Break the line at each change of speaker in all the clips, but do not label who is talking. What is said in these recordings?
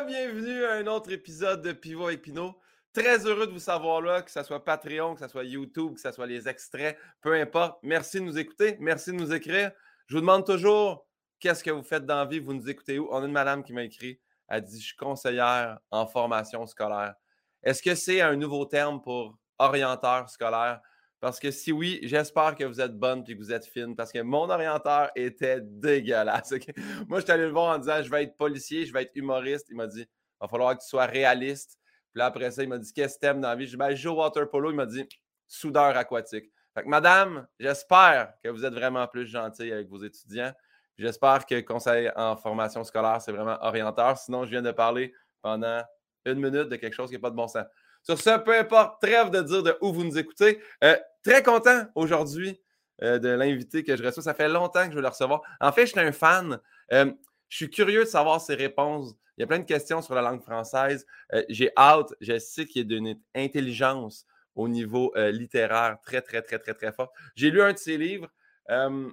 Re-bienvenue à un autre épisode de Pivot avec. Très heureux de vous savoir là, que ce soit Patreon, que ce soit YouTube, que ce soit les extraits, peu importe. Merci de nous écouter, merci de nous écrire. Je vous demande toujours qu'est-ce que vous faites dans la vie, vous nous écoutez où? On a une madame qui m'a écrit, elle dit Je suis conseillère en formation scolaire. Est-ce que c'est un nouveau terme pour orienteur scolaire? Parce que si oui, j'espère que vous êtes bonne et que vous êtes fine parce que mon orienteur était dégueulasse. Moi, je suis allé le voir en disant je vais être policier, je vais être humoriste. Il m'a dit il va falloir que tu sois réaliste. Puis là, après ça, il m'a dit qu'est-ce que t'aimes dans la vie? Je ben, je joue au water polo. Il m'a dit soudeur aquatique. Fait que, madame, j'espère que vous êtes vraiment plus gentille avec vos étudiants. J'espère que conseil en formation scolaire, c'est vraiment orienteur. Sinon, je viens de parler pendant une minute de quelque chose qui n'a pas de bon sens. Sur ce, peu importe, trêve de dire de où vous nous écoutez. Euh, très content aujourd'hui euh, de l'invité que je reçois. Ça fait longtemps que je veux le recevoir. En fait, je suis un fan. Euh, je suis curieux de savoir ses réponses. Il y a plein de questions sur la langue française. J'ai hâte. Je sais qu'il y a d'une intelligence au niveau littéraire très, très, très, très, très fort. J'ai lu un de ses livres. je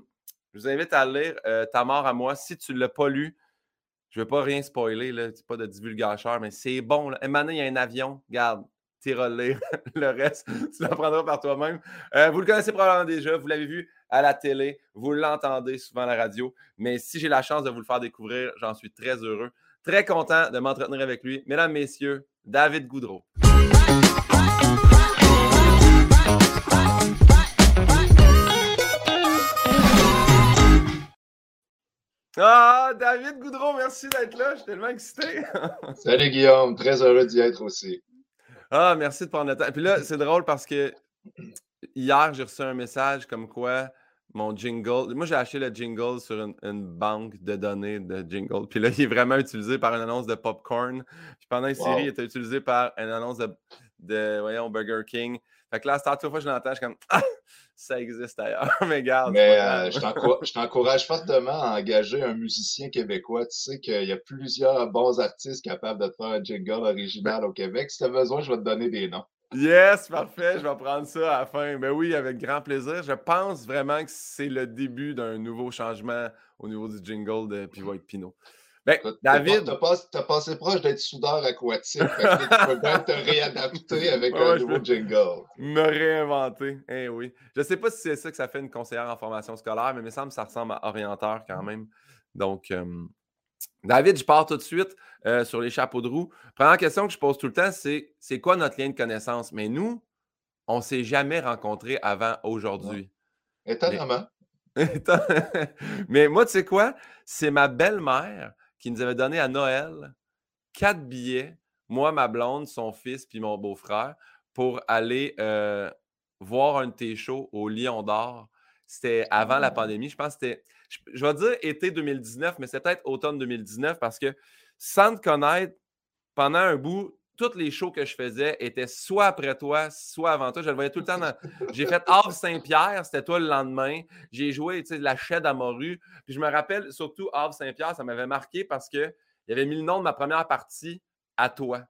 vous invite à lire Ta mort à moi. Si tu ne l'as pas lu, je ne veux pas rien spoiler, là, pas de divulgateur, mais c'est bon. Là. Maintenant, il y a un avion. Regarde, lire le reste, tu l'apprendras par toi-même. Euh, vous le connaissez probablement déjà, vous l'avez vu à la télé, vous l'entendez souvent à la radio, mais si j'ai la chance de vous le faire découvrir, j'en suis très heureux. Très content de m'entretenir avec lui. Mesdames, Messieurs, David Goudreau. Ah, David Goudreau, merci d'être là. Je suis tellement excité.
Salut Guillaume, très heureux d'y être aussi.
Ah, merci de prendre le temps. Puis là, c'est drôle parce que hier, j'ai reçu un message comme quoi mon jingle. Moi, j'ai acheté le jingle sur une, banque de données de jingle. Puis là, il est vraiment utilisé par une annonce de popcorn. Puis pendant une série, il était utilisé par une annonce de, voyons, Burger King. Fait que là, c'est la fois que je l'entends, je suis comme ah, ça existe ailleurs. Mais garde.
Mais euh, je t'encourage fortement à engager un musicien québécois. Tu sais qu'il y a plusieurs bons artistes capables de faire un jingle original au Québec. Si tu as besoin, je vais te donner des noms.
Yes, parfait. Je vais prendre ça à la fin. Mais oui, avec grand plaisir. Je pense vraiment que c'est le début d'un nouveau changement au niveau du jingle de Pivot Pinot. Ben, David.
Tu as, passé proche d'être soudeur aquatique. tu peux bien te réadapter avec un nouveau jingle.
Me réinventer. Eh oui. Je ne sais pas si c'est ça que ça fait une conseillère en formation scolaire, mais il me semble que ça ressemble à orienteur quand même. Donc, euh, David, je pars tout de suite euh, sur les chapeaux de roue. Première question que je pose tout le temps, c'est c'est quoi notre lien de connaissance? Mais nous, on ne s'est jamais rencontrés avant aujourd'hui.
Étonnamment.
mais moi, tu sais quoi? C'est ma belle-mère qui nous avait donné à Noël quatre billets, moi, ma blonde, son fils, puis mon beau-frère, pour aller euh, voir un de tes shows au Lion d'Or. C'était avant la ah. pandémie. Je pense que c'était, je, vais dire été 2019, mais c'est peut-être automne 2019 parce que sans te connaître, pendant un bout, toutes les shows que je faisais étaient soit après toi, soit avant toi. Je le voyais tout le temps. J'ai fait Havre Saint-Pierre, c'était toi le lendemain. J'ai joué la chaîne à Morue. Puis je me rappelle surtout Havre Saint-Pierre, ça m'avait marqué parce qu'il avait mis le nom de ma première partie à toi.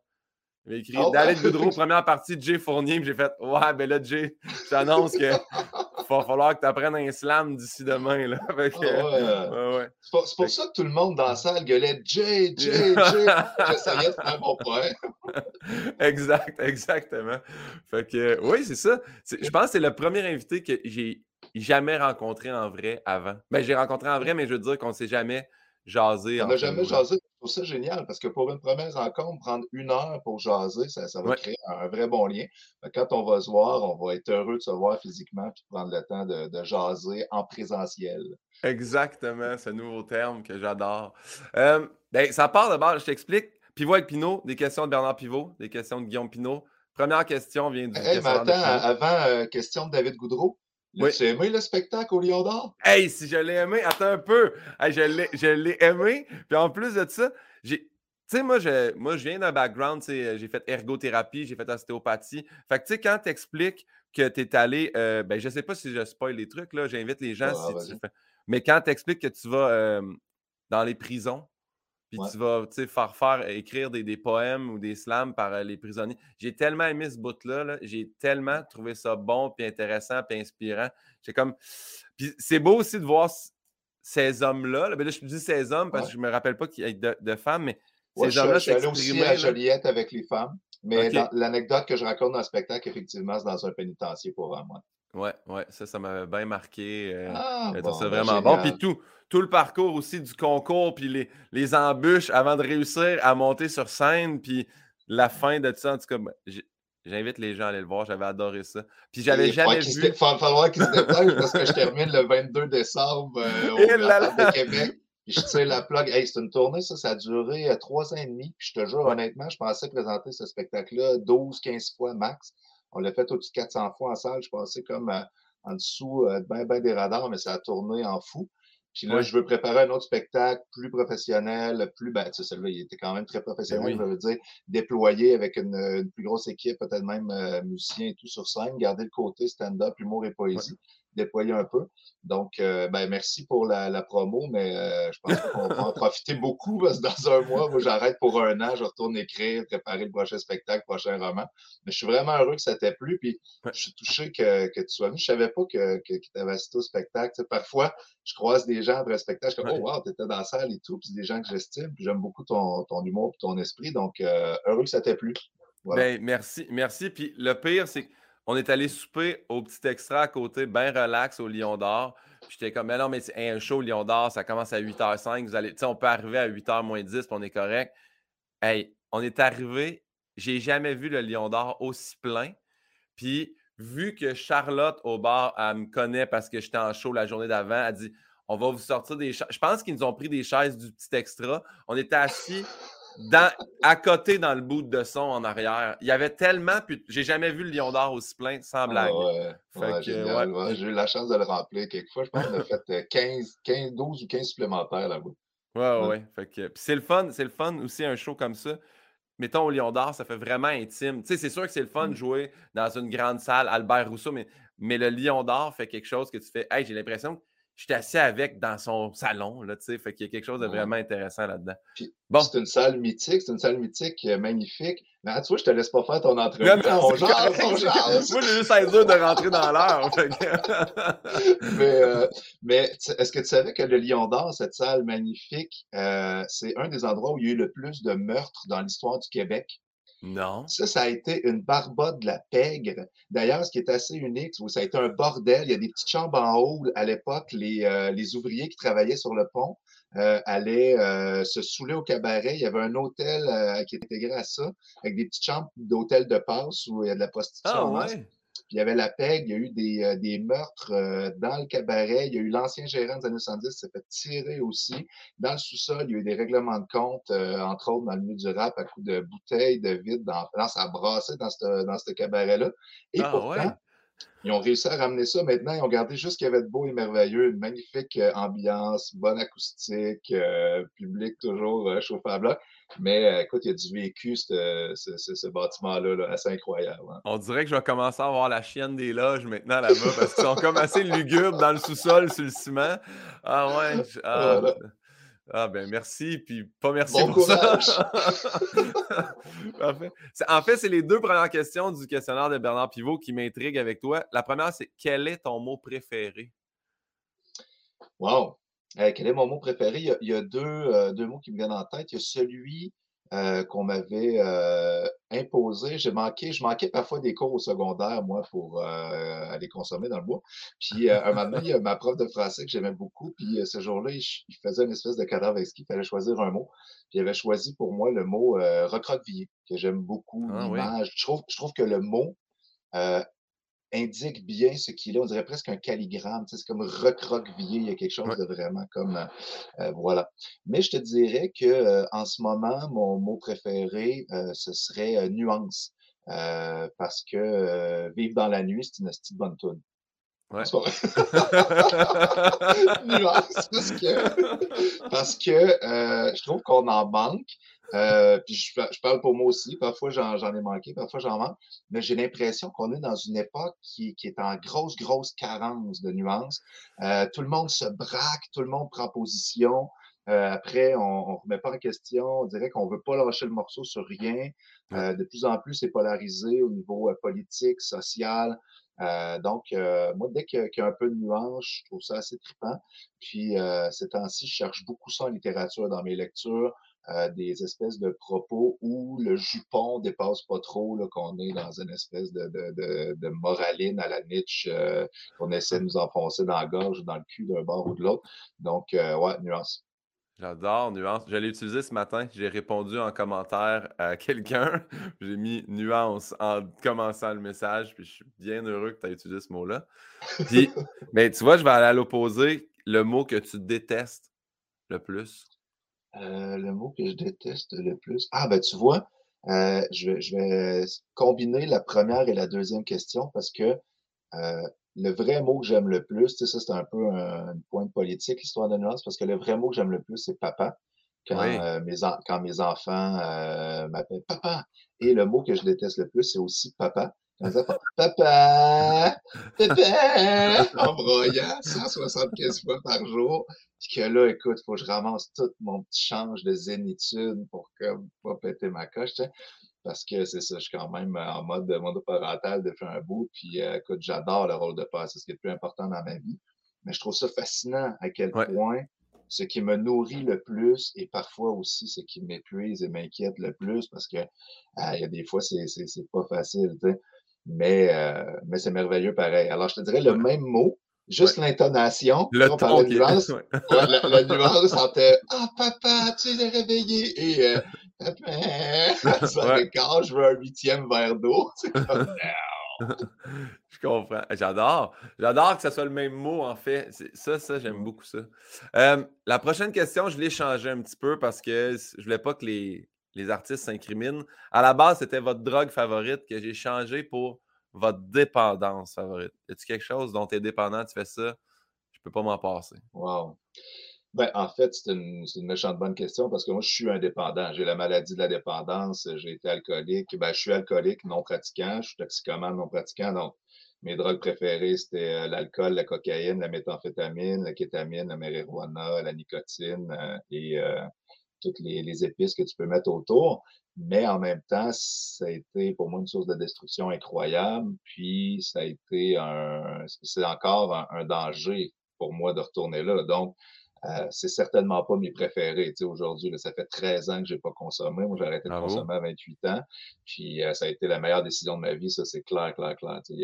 Il avait écrit oh, David Goudreau, première partie de Jay Fournier. J'ai fait Ouais, ben là, Jay, je t'annonce que va falloir que tu apprennes un slam d'ici demain. Là.
ouais. C'est pour, ça que tout le monde dans la salle gueulait Jay, Jay, Jay. J'essayais de faire mon point.
exact, exactement. Fait que oui, c'est ça. Je pense que c'est le premier invité que j'ai jamais rencontré en vrai avant. Ben, j'ai rencontré en vrai, mais je veux dire qu'on ne s'est jamais jaser.
On n'a jamais jasé. Trouve ça génial parce que pour une première rencontre, prendre une heure pour jaser, ça, va créer un, vrai bon lien. Quand on va se voir, on va être heureux de se voir physiquement et de prendre le temps de, jaser en présentiel.
Exactement, ce nouveau terme que j'adore. Euh, ben, ça part de base, je t'explique. Pivot avec Pinot, des questions de Bernard Pivot, des questions de Guillaume Pinot. Première question vient du.
Hey, mais attends, avant, euh, question de David Goudreau. Oui. Tu as aimé le spectacle au Lion d'Or?
Hey, si je l'ai aimé, attends un peu. je l'ai aimé. Puis en plus de ça, j'ai. Tu sais, moi je, moi, je viens d'un background, j'ai fait ergothérapie, j'ai fait ostéopathie. Fait que, tu sais, quand tu expliques que tu es allé, euh, ben, je sais pas si je spoil les trucs, là, j'invite les gens. Ah, si tu fais... Mais quand tu expliques que tu vas euh, dans les prisons, puis tu vas faire faire écrire des, poèmes ou des slams par euh, les prisonniers. J'ai tellement aimé ce bout-là. J'ai tellement trouvé ça bon, puis intéressant, puis inspirant. J'ai comme. Puis c'est beau aussi de voir ces hommes-là. Là. Ben là, je dis ces hommes parce que je me rappelle pas qu'il y ait de, femmes, mais
ces je, je suis allé aussi à Joliette avec les femmes. Mais l'anecdote que je raconte dans le spectacle, effectivement, c'est dans un pénitencier pour moi.
Ouais, ouais, ça, ça m'avait bien marqué. Euh, ah, c'est ben, vraiment bon. Puis tout, tout le parcours aussi du concours, puis les, les embûches avant de réussir à monter sur scène, puis la fin de tout ça, en tout cas, ben, j'invite les gens à aller le voir, j'avais adoré ça. Puis j'avais jamais vu...
Il va falloir qu'ils se dépêchent parce que je termine le 22 décembre euh, au de Québec. Puis je tire la plug. Hey, c'est une tournée, ça, ça a duré euh, trois ans et demi. Puis je te jure, honnêtement, je pensais présenter ce spectacle-là 12, 15 fois max. On l'a fait au-dessus de 400 fois en salle. Je pensais comme euh, en dessous, euh, ben, ben des radars, mais ça a tourné en fou. Puis là, je veux préparer un autre spectacle plus professionnel, plus, ben, tu sais, celui-là, il était quand même très ben professionnel, je veux dire, déployé avec une, plus grosse équipe, peut-être même euh, musicien et tout sur scène, garder le côté stand-up, humour et poésie déployer un peu. Donc, euh, ben, merci pour la, promo, mais euh, je pense qu'on va en profiter beaucoup parce que dans un mois, moi, j'arrête pour un an, je retourne écrire, préparer le prochain spectacle, le prochain roman. Mais je suis vraiment heureux que ça t'ait plu, puis je suis touché que, tu sois venu. Je savais pas que, que, tu avais assisté au spectacle. parfois, je croise des gens après le spectacle, je dis Oh, wow, tu étais dans la salle et tout, puis des gens que j'estime, puis j'aime beaucoup ton, ton humour et ton esprit. Donc, euh, heureux que ça t'ait plu.
Ben, merci, merci. Puis le pire, c'est que on est allé souper au petit extra à côté, bien relax au Lion d'Or. J'étais comme, mais non, mais c'est un show Lion d'Or, ça commence à 8h05. Vous allez, on peut arriver à 8h moins 10, puis on est correct. Hey, on est arrivé, j'ai jamais vu le Lion d'Or aussi plein. Puis, vu que Charlotte au bar, elle me connaît parce que j'étais en show la journée d'avant, elle dit on va vous sortir des chaises. Je pense qu'ils nous ont pris des chaises du petit extra. On était assis à côté dans le bout de son en arrière. Il y avait tellement. J'ai jamais vu le Lion d'Or aussi plein, sans ah blague.
J'ai eu la chance de le remplir quelquefois. Je pense qu'on a fait 15, 15, 12 ou 15 supplémentaires là-bas.
Ouais, ouais. Fait c'est le fun, c'est le fun aussi un show comme ça. Mettons au Lion d'Or, ça fait vraiment intime. Tu sais, c'est sûr que c'est le fun de mm. jouer dans une grande salle, Albert Rousseau, mais, mais le Lion d'Or fait quelque chose que tu fais. Hey, j'ai l'impression que j'étais assis avec dans son salon, là, tu sais, fait qu'il y a quelque chose de vraiment intéressant là-dedans.
Bon. C'est une salle mythique, c'est une salle mythique euh, magnifique. Mais tu vois, je te laisse pas faire ton entrevue. on
Moi, j'ai juste à dire de rentrer dans l'heure.
mais euh, mais est-ce que tu savais que le Lion d'Or, cette salle magnifique, euh, c'est un des endroits où il y a eu le plus de meurtres dans l'histoire du Québec?
Non.
Ça, ça a été une barbotte de la pègre. D'ailleurs, ce qui est assez unique, ça a été un bordel. Il y a des petites chambres en haut. À l'époque, les, euh, les ouvriers qui travaillaient sur le pont euh, allaient euh, se saouler au cabaret. Il y avait un hôtel qui était intégré à ça, avec des petites chambres d'hôtel de passe où il y a de la prostitution.
Ah,
il y avait la PEG, il y a eu des, euh, des meurtres euh, dans le cabaret. Il y a eu l'ancien gérant des années 70 qui s'est fait tirer aussi. Dans le sous-sol, il y a eu des règlements de compte, euh, entre autres dans le milieu du rap, à coups de bouteilles, de vide. Dans, ça a brassé dans ce dans cabaret-là. Et ah, pourtant, ils ont réussi à ramener ça. Maintenant, ils ont gardé juste ce qu'il y avait de beau et merveilleux. Une magnifique ambiance, bonne acoustique, public toujours à bloc. Mais euh, écoute, il y a du vécu, ce, ce, bâtiment-là, là, assez incroyable. Hein.
On dirait que je vais commencer à avoir la chienne des loges maintenant là-bas parce qu'ils sont comme assez lugubres dans le sous-sol, sur le ciment. Ah ouais. Ah, ah, ben merci, puis pas merci
bon courage.
en fait, c'est les deux premières questions du questionnaire de Bernard Pivot qui m'intriguent avec toi. La première, c'est quel est ton mot préféré?
Wow! Euh, quel est mon mot préféré? Il y a, deux, euh, deux, mots qui me viennent en tête. Il y a celui euh, qu'on m'avait imposé. J'ai manqué, je manquais parfois des cours au secondaire, moi, pour aller consommer dans le bois. Puis, un moment donné, il y a ma prof de français que j'aimais beaucoup. Puis, ce jour-là, il, faisait une espèce de cadavre ce qu'il fallait choisir un mot. Puis, il avait choisi pour moi le mot recroquevillé, que j'aime beaucoup, ah l'image. Je, trouve, je trouve que le mot indique bien ce qu'il est. On dirait presque un calligramme. c'est comme recroquevillé. Il y a quelque chose de vraiment comme. Euh, euh, voilà. Mais je te dirais que euh, en ce moment, mon mot préféré, ce serait nuance. parce que vivre dans la nuit, c'est une petite bonne tune.
Ouais.
nuance, parce que, parce que je trouve qu'on en manque. Euh, puis je, parle pour moi aussi. Parfois, j'en ai manqué, parfois, j'en manque. Mais j'ai l'impression qu'on est dans une époque qui, qui, est en grosse, grosse carence de nuances. Euh, tout le monde se braque, tout le monde prend position. Euh, après, on ne remet pas en question. On dirait qu'on ne veut pas lâcher le morceau sur rien. Euh, de plus en plus, c'est polarisé au niveau euh, politique, social. donc, moi, dès qu'il y, a un peu de nuance, je trouve ça assez trippant. Puis, ces temps-ci, je cherche beaucoup ça en littérature dans mes lectures. Euh, des espèces de propos où le jupon dépasse pas trop, qu'on est dans une espèce de, de, de, moraline à la niche, euh, qu'on essaie de nous enfoncer dans la gorge ou dans le cul d'un bord ou de l'autre. Donc, euh, ouais, nuance.
J'adore nuance. Je l'ai utilisé ce matin. J'ai répondu en commentaire à quelqu'un. J'ai mis nuance en commençant le message. Puis je suis bien heureux que tu aies utilisé ce mot-là. Puis, mais tu vois, je vais aller à l'opposé. Le mot que tu détestes le plus.
Euh, le mot que je déteste le plus. Ah, ben tu vois, euh, je, vais, combiner la première et la deuxième question parce que euh, le vrai mot que j'aime le plus, tu sais, ça c'est un peu un, point de politique, l'histoire de nuance, parce que le vrai mot que j'aime le plus, c'est papa. Quand, mes, quand mes enfants m'appellent papa. Et le mot que je déteste le plus, c'est aussi papa. Papa, papa, en broyant 175 fois par jour. Puis que là, écoute, faut que je ramasse tout mon petit change de zénitude pour que pas péter ma coche, Parce que c'est ça, je suis quand même en mode monoparental depuis un bout. Puis euh, écoute, j'adore le rôle de père, c'est ce qui est le plus important dans ma vie. Mais je trouve ça fascinant à quel point ce qui me nourrit le plus et parfois aussi ce qui m'épuise et m'inquiète le plus parce que ah, il y a des fois, c'est pas facile. Mais, euh, mais c'est merveilleux pareil. Alors, je te dirais le même mot, juste l'intonation.
Le ton.
La nuance, la, nuance entre Ah, papa, tu es réveillé et euh, Papa, ça ouais. je veux un huitième verre d'eau.
je comprends. J'adore. J'adore que ce soit le même mot, en fait. Ça, ça, j'aime beaucoup ça. Euh, la prochaine question, je l'ai changée un petit peu parce que je voulais pas que les, les artistes s'incriminent. À la base, c'était votre drogue favorite que j'ai changé pour votre dépendance favorite. A-t-il quelque chose dont tu es dépendant, tu fais ça, je peux pas m'en passer?
Wow. Ben, en fait, c'est une, une, méchante bonne question parce que moi, je suis indépendant. J'ai la maladie de la dépendance, j'ai été alcoolique. Ben, je suis alcoolique non pratiquant, je suis toxicomane non pratiquant. Donc, mes drogues préférées, c'était euh, l'alcool, la cocaïne, la méthamphétamine, la kétamine, la marijuana, la nicotine euh, et euh, toutes les, épices que tu peux mettre autour. Mais en même temps, ça a été pour moi une source de destruction incroyable. Puis ça a été un, c'est encore un, danger pour moi de retourner là. Donc, euh, c'est certainement pas mes préférés. Tu sais, aujourd'hui, ça fait 13 ans que j'ai pas consommé. Moi, j'ai arrêté de consommer à 28 ans. Puis euh, ça a été la meilleure décision de ma vie. Ça, c'est clair, clair, clair. Il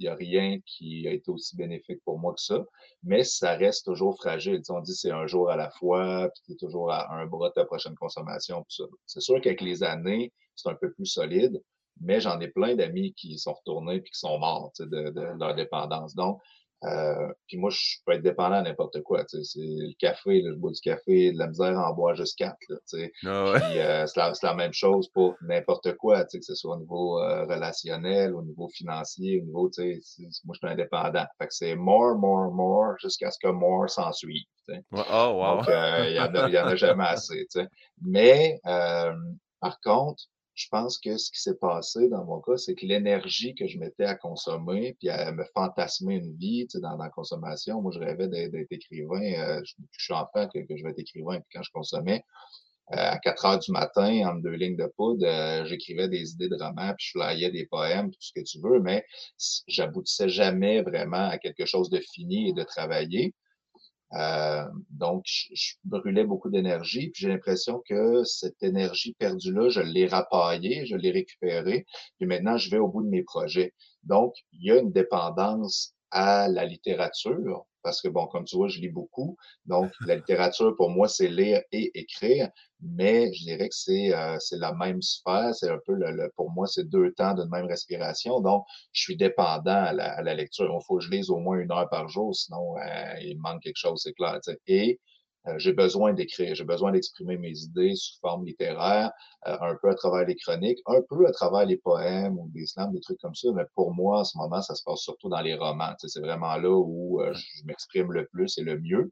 n'y a, a, rien qui a été aussi bénéfique pour moi que ça. Mais ça reste toujours fragile. on dit c'est un jour à la fois, puis tu es toujours à un bras de ta prochaine consommation. C'est sûr qu'avec les années, c'est un peu plus solide. Mais j'en ai plein d'amis qui sont retournés et qui sont morts de, de leur dépendance. Donc, euh, puis moi, je peux être dépendant à n'importe quoi. C'est le café, là, je bois du café, de la misère en boire juste quatre. Là, ah ouais. Puis euh, c'est la, la, même chose pour n'importe quoi, que ce soit au niveau euh, relationnel, au niveau financier, au niveau, moi, je suis indépendant. Fait que c'est more, more, more, jusqu'à ce que more s'en suive.
Oh, wow.
Donc, euh, il n'y en, en, a jamais assez. Mais, par contre, je pense que ce qui s'est passé dans mon cas, c'est que l'énergie que je mettais à consommer, puis à me fantasmer une vie dans, la consommation, moi je rêvais d'être écrivain, euh, je, suis enfant que, que je vais être écrivain, puis quand je consommais, euh, à 4 heures du matin, en deux lignes de poudre, euh, j'écrivais des idées de romans, puis je flyais des poèmes, tout ce que tu veux, mais j'aboutissais jamais vraiment à quelque chose de fini et de travaillé. Euh, donc, je, brûlais beaucoup d'énergie, puis j'ai l'impression que cette énergie perdue-là, je l'ai rapaillée, je l'ai récupérée, puis maintenant, je vais au bout de mes projets. Donc, il y a une dépendance à la littérature, parce que, bon, comme tu vois, je lis beaucoup. Donc, la littérature, pour moi, c'est lire et écrire, mais je dirais que c'est euh, la même sphère. C'est un peu, le, pour moi, c'est deux temps d'une même respiration. Donc, je suis dépendant à la, à la lecture. Il faut que je lise au moins une heure par jour, sinon, euh, il manque quelque chose, c'est clair. Et euh, j'ai besoin d'écrire, j'ai besoin d'exprimer mes idées sous forme littéraire, euh, un peu à travers les chroniques, un peu à travers les poèmes ou des slams, des trucs comme ça. Mais pour moi, en ce moment, ça se passe surtout dans les romans. C'est vraiment là où euh, je m'exprime le plus et le mieux.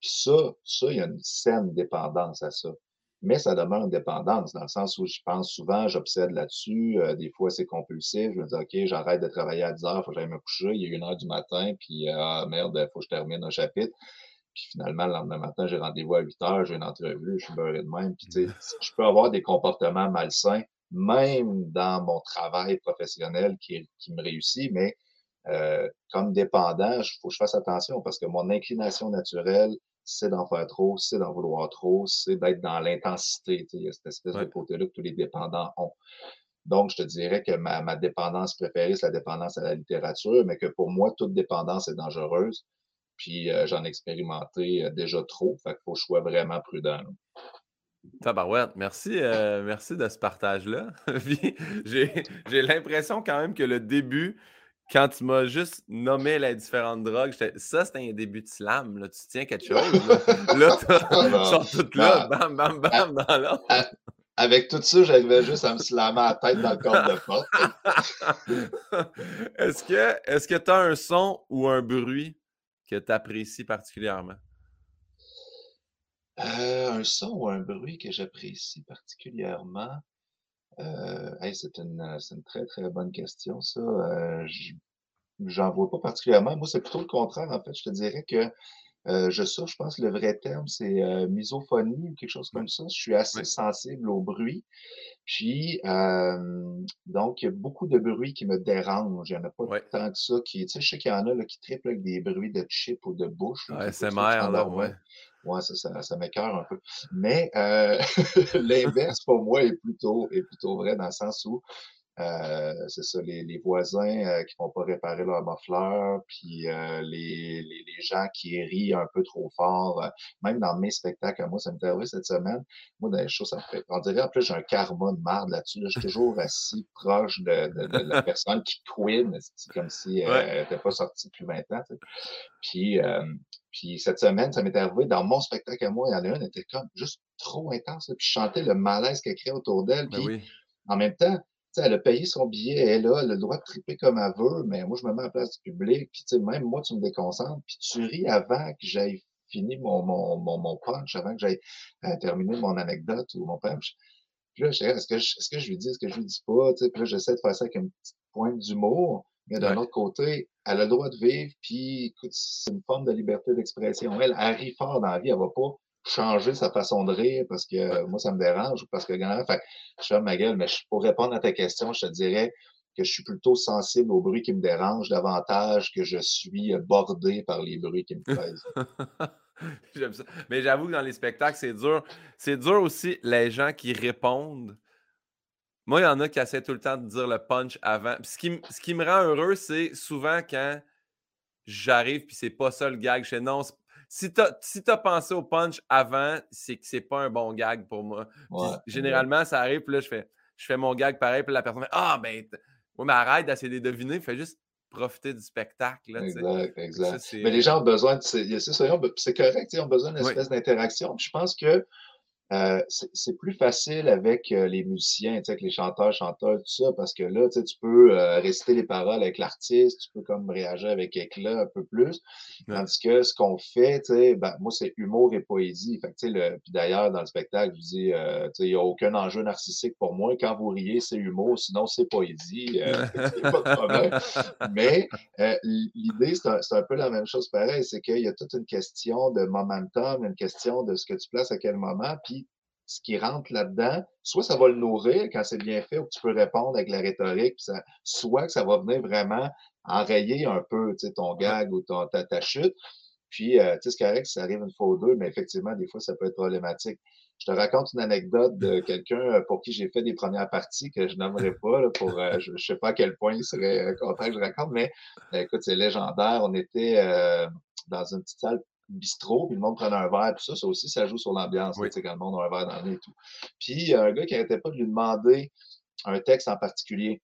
Puis ça, ça, il y a une saine dépendance à ça. Mais ça demeure une dépendance, dans le sens où je pense souvent, j'obsède là-dessus. des fois, c'est compulsif. Je me dis, OK, j'arrête de travailler à 10 heures, il faut que j'aille me coucher. Il est une heure du matin, puis ah merde, il faut que je termine un chapitre. Puis finalement, le lendemain matin, j'ai rendez-vous à 8 heures, j'ai une entrevue, je suis beurré de même. Puis, tu sais, je peux avoir des comportements malsains, même dans mon travail professionnel qui, qui me réussit, mais euh, comme dépendant, il faut que je fasse attention parce que mon inclination naturelle, c'est d'en faire trop, c'est d'en vouloir trop, c'est d'être dans l'intensité. Il y a cette espèce de côté-là que tous les dépendants ont. Donc, je te dirais que ma, ma dépendance préférée, c'est la dépendance à la littérature, mais que pour moi, toute dépendance est dangereuse. Puis euh, j'en ai expérimenté euh, déjà trop. Fait qu'il faut que je sois vraiment prudent.
Tabarouette, merci, euh, merci de ce partage-là. j'ai l'impression quand même que le début, quand tu m'as juste nommé les différentes drogues, ça, c'était un début de slam. Là. Tu tiens quelque chose. Là, tu sors tout là, bam, bam, bam, dans l'autre.
Avec tout ça, j'arrivais juste à me slammer la tête dans le corps de porte.
est-ce que tu as un son ou un bruit que tu apprécies particulièrement?
Euh, un son ou un bruit que j'apprécie particulièrement? Euh, c'est une, très, très bonne question, ça. Euh, J'en vois pas particulièrement. Moi, c'est plutôt le contraire, en fait. Je te dirais que euh, je ça, je pense que le vrai terme, c'est euh, misophonie ou quelque chose comme ça. Je suis assez sensible au bruit. Puis, donc, il y a beaucoup de bruits qui me dérangent. Il n'y en a pas tant que ça qui. Tu sais, je sais qu'il y en a là, qui triplent avec des bruits de chip ou de bouche.
Ouais, c'est mère, là, ouais.
Ouais, ça, ça, ça m'écœure un peu. Mais euh, l'inverse, pour moi, est plutôt, est plutôt vrai dans le sens où euh, c'est ça, les, les voisins euh, qui ne vont pas réparer leur muffler, puis euh, les, les, les, gens qui rient un peu trop fort. même dans mes spectacles, moi, ça me fait cette semaine. Moi, dans les choses, ça me fait. On dirait en plus, j'ai un karma de marde là-dessus. je suis toujours assis proche de, de, la personne qui queen. C'est comme si elle n'était pas sortie depuis 20 ans. Puis, puis cette semaine, ça m'est arrivé dans mon spectacle à moi, il y en a une, elle était comme juste trop intense. Puis je chantais le malaise qu'elle créait autour d'elle. Ben puis en même temps, elle a payé son billet, elle a le droit de triper comme elle veut, mais moi, je me mets à la place du public, puis même moi, tu me déconcentres, puis tu ris avant que j'aille fini mon, mon, mon, mon, punch, avant que j'aille euh, terminer mon anecdote ou mon punch. Puis là, je est-ce que, je, est-ce que je lui dis, est-ce que je lui dis pas? Puis là, j'essaie de faire ça avec une petite pointe d'humour, mais d'un autre côté, elle a le droit de vivre, puis écoute, c'est une forme de liberté d'expression. Elle, elle rit fort dans la vie, elle va pas changer sa façon de rire parce que moi, ça me dérange ou parce que, fait, je ferme ma gueule, mais pour répondre à ta question, je te dirais que je suis plutôt sensible aux bruits qui me dérangent davantage que je suis bordé par les bruits qui me plaisent.
J'aime ça. Mais j'avoue que dans les spectacles, c'est dur. C'est dur aussi les gens qui répondent. Moi, il y en a qui essaient tout le temps de dire le punch avant. ce, qui, ce qui me rend heureux, c'est souvent quand j'arrive puis c'est pas ça le gag. Je fais non, si tu as, pensé au punch avant, c'est que c'est pas un bon gag pour moi. généralement, ça arrive, puis là, je fais, je fais mon gag pareil, puis la personne fait Ah, ben, oui, mais arrête d'essayer de deviner, fais juste profiter du spectacle.
exact, exact. mais les gens ont besoin de. C'est correct, ils ont besoin d'une espèce d'interaction. Je pense que euh, c'est plus facile avec euh, les musiciens, avec les chanteurs, chanteurs, tout ça, parce que là, tu peux euh, réciter les paroles avec l'artiste, tu peux comme réagir avec éclat un peu plus. Tandis que ce qu'on fait, ben, moi, c'est humour et poésie. Fait le, puis d'ailleurs, dans le spectacle, je dis, il n'y a aucun enjeu narcissique pour moi. Quand vous riez, c'est humour, sinon c'est poésie. pas de problème. Mais l'idée, c'est un, un, peu la même chose pareil, c'est qu'il y a toute une question de momentum, une question de ce que tu places à quel moment. Puis ce qui rentre là-dedans, soit ça va le nourrir quand c'est bien fait, ou tu peux répondre avec la rhétorique, soit que ça va venir vraiment enrayer un peu ton gag ou ton, ta, chute. Puis, euh, tu sais, c'est correct ça arrive une fois ou deux, mais effectivement, des fois, ça peut être problématique. Je te raconte une anecdote de quelqu'un euh, pour qui j'ai fait des premières parties que je n'aimerais pas, pour, euh, je ne sais pas à quel point il serait content que je raconte, mais écoute, c'est légendaire. On était dans une petite salle bistrot, puis le monde prenait un verre, tout ça, ça aussi, ça joue sur l'ambiance, oui. quand le monde a un verre dans le nez et tout. Puis, il y a un gars qui n'arrêtait pas de lui demander un texte en particulier.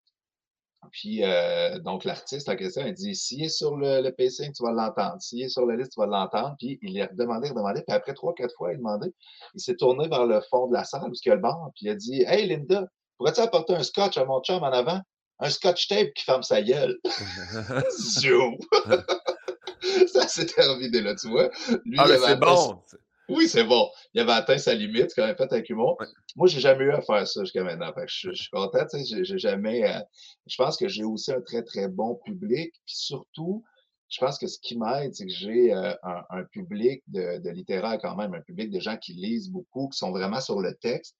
Puis, euh, donc, l'artiste en question, il dit S'il est sur le, le PC, tu vas l'entendre. S'il est sur la liste, tu vas l'entendre. Puis, il a demandé, redemandé. Puis, après trois, quatre fois, il demandait. Il s'est tourné vers le fond de la salle, où il y a le banc. Puis, il a dit Hey, Linda, pourrais-tu apporter un scotch à mon chum en avant? Un scotch tape qui ferme sa gueule. ça s'est terminé, là, tu vois.
Lui, ah, c'est bon!
Oui, c'est bon. Il avait atteint sa limite, quand même fait avec humour. Moi, j'ai jamais eu à faire ça jusqu'à maintenant. je, suis content, tu sais, j'ai jamais. Euh, je pense que j'ai aussi un très, très bon public. Puis surtout, je pense que ce qui m'aide, c'est que j'ai euh, un, public de, de littéraires quand même, un public de gens qui lisent beaucoup, qui sont vraiment sur le texte,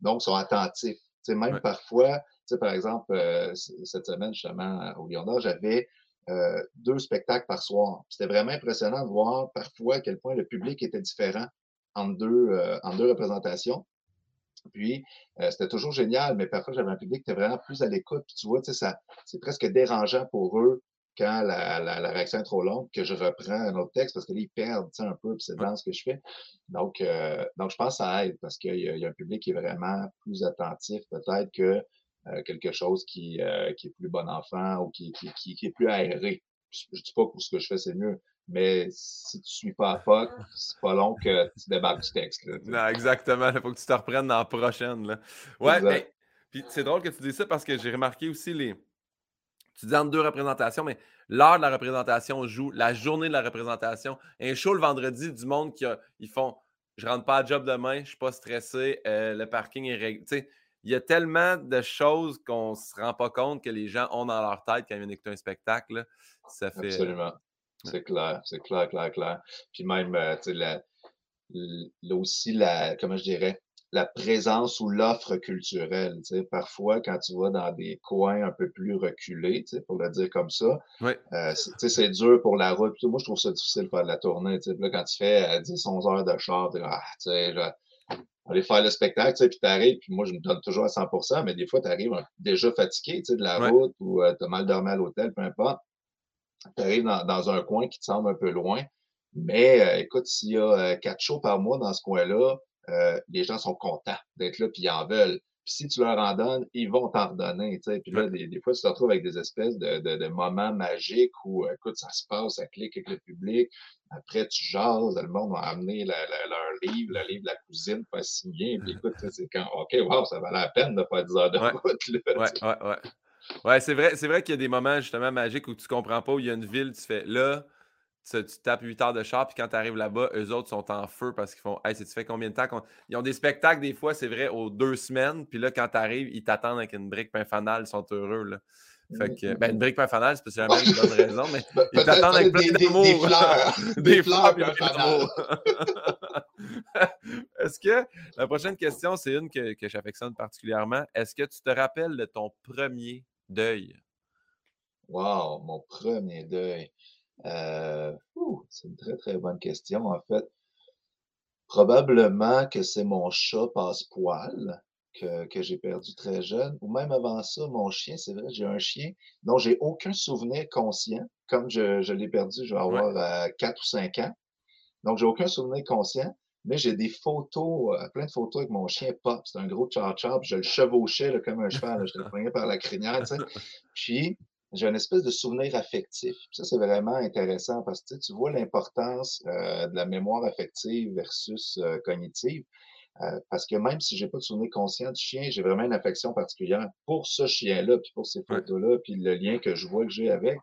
donc sont attentifs. Tu sais, même parfois, tu sais, par exemple, euh, cette semaine, justement, au Lyon j'avais euh, deux spectacles par soir. C'était vraiment impressionnant de voir parfois à quel point le public était différent en deux, euh, en deux représentations. Puis, euh, c'était toujours génial, mais parfois, j'avais un public qui était vraiment plus à l'écoute. Puis, tu vois, ça, c'est presque dérangeant pour eux quand la, la, réaction est trop longue que je reprends un autre texte parce que là, ils perdent un peu, puis c'est dans ce que je fais. Donc, donc, je pense que ça aide parce qu'il y, a un public qui est vraiment plus attentif, peut-être que quelque chose qui, euh, qui, est plus bon enfant ou qui, qui, qui est plus aéré. Je ne dis pas que ce que je fais, c'est mieux, mais si tu ne suis pas à POC, c'est pas long que tu débarques du texte.
non, exactement. Il faut que tu te reprennes dans la prochaine. Là. Ouais, puis c'est drôle que tu dis ça parce que j'ai remarqué aussi les. Tu dis entre deux représentations, mais l'heure de la représentation joue, la journée de la représentation. Un show le vendredi, du monde qui ils font je rentre pas à job demain, je ne suis pas stressé, euh, le parking est réglé il y a tellement de choses qu'on ne se rend pas compte que les gens ont dans leur tête quand ils viennent écouter un spectacle. Ça fait.
Absolument. C'est clair, c'est clair, clair, clair. Puis même, euh, tu sais, là, aussi, la, comment je dirais, la présence ou l'offre culturelle. Tu sais, parfois, quand tu vas dans des coins un peu plus reculés, tu sais, pour le dire comme ça, euh, tu sais, c'est dur pour la route. Moi, je trouve ça difficile de faire de la tournée. Tu sais, là, quand tu fais 10, euh, 11 heures de char, tu ah, tu sais, aller faire le spectacle, tu sais, puis t'arrives, puis moi, je me donne toujours à 100% mais des fois, tu arrives déjà fatigué, tu sais, de la route ou euh, tu as mal dormi à l'hôtel, peu importe. Tu arrives dans, un coin qui te semble un peu loin. Mais euh, écoute, s'il y a euh, quatre shows par mois dans ce coin-là, les gens sont contents d'être là, puis ils en veulent. Si tu leur en donnes, ils vont t'en redonner. Puis là, des, fois, tu te retrouves avec des espèces de, de, moments magiques où, écoute, ça se passe, ça clique avec le public. Après, tu jases, le monde va amener leur livre, le livre de la cousine, pas si bien. Puis écoute, c'est quand, OK, wow, ça valait la peine de faire 10 heures de route.
Là, ouais, ouais, ouais. Ouais, c'est vrai, c'est vrai qu'il y a des moments justement magiques où tu comprends pas, où il y a une ville, tu fais là, tu, tapes 8 heures de char, puis quand tu arrives là-bas, eux autres sont en feu parce qu'ils font Hey, tu fait combien de temps Ils ont des spectacles, des fois, c'est vrai, aux deux semaines, puis là, quand tu arrives, ils t'attendent avec une brique pain fanal, ils sont heureux. Là. Fait que, ben, une brique pain fanal, c'est spécialement une bonne raison, mais ils t'attendent avec plein d'amour. Des,
fleurs.
des, fleurs, puis d'amour. Est-ce que la prochaine question, c'est une que, que j'affectionne particulièrement. Est-ce que tu te rappelles de ton premier deuil?
Wow, mon premier deuil. Euh, c'est une très, très bonne question, en fait. Probablement que c'est mon chat passe-poil que, que j'ai perdu très jeune, ou même avant ça, mon chien, c'est vrai, j'ai un chien dont j'ai aucun souvenir conscient, comme je, je l'ai perdu, je vais avoir euh, 4 ou 5 ans. Donc, j'ai aucun souvenir conscient, mais j'ai des photos, euh, plein de photos avec mon chien Pop. C'est un gros char-char, je le chevauchais là, comme un cheval, je le prenais par la crinière, tu sais. Puis, j'ai une espèce de souvenir affectif. Ça, c'est vraiment intéressant parce que tu vois l'importance euh, de la mémoire affective versus euh, cognitive. Euh, parce que même si j'ai pas de souvenir conscient du chien, j'ai vraiment une affection particulière pour ce chien-là, puis pour ces photos-là, puis le lien que je vois que j'ai avec.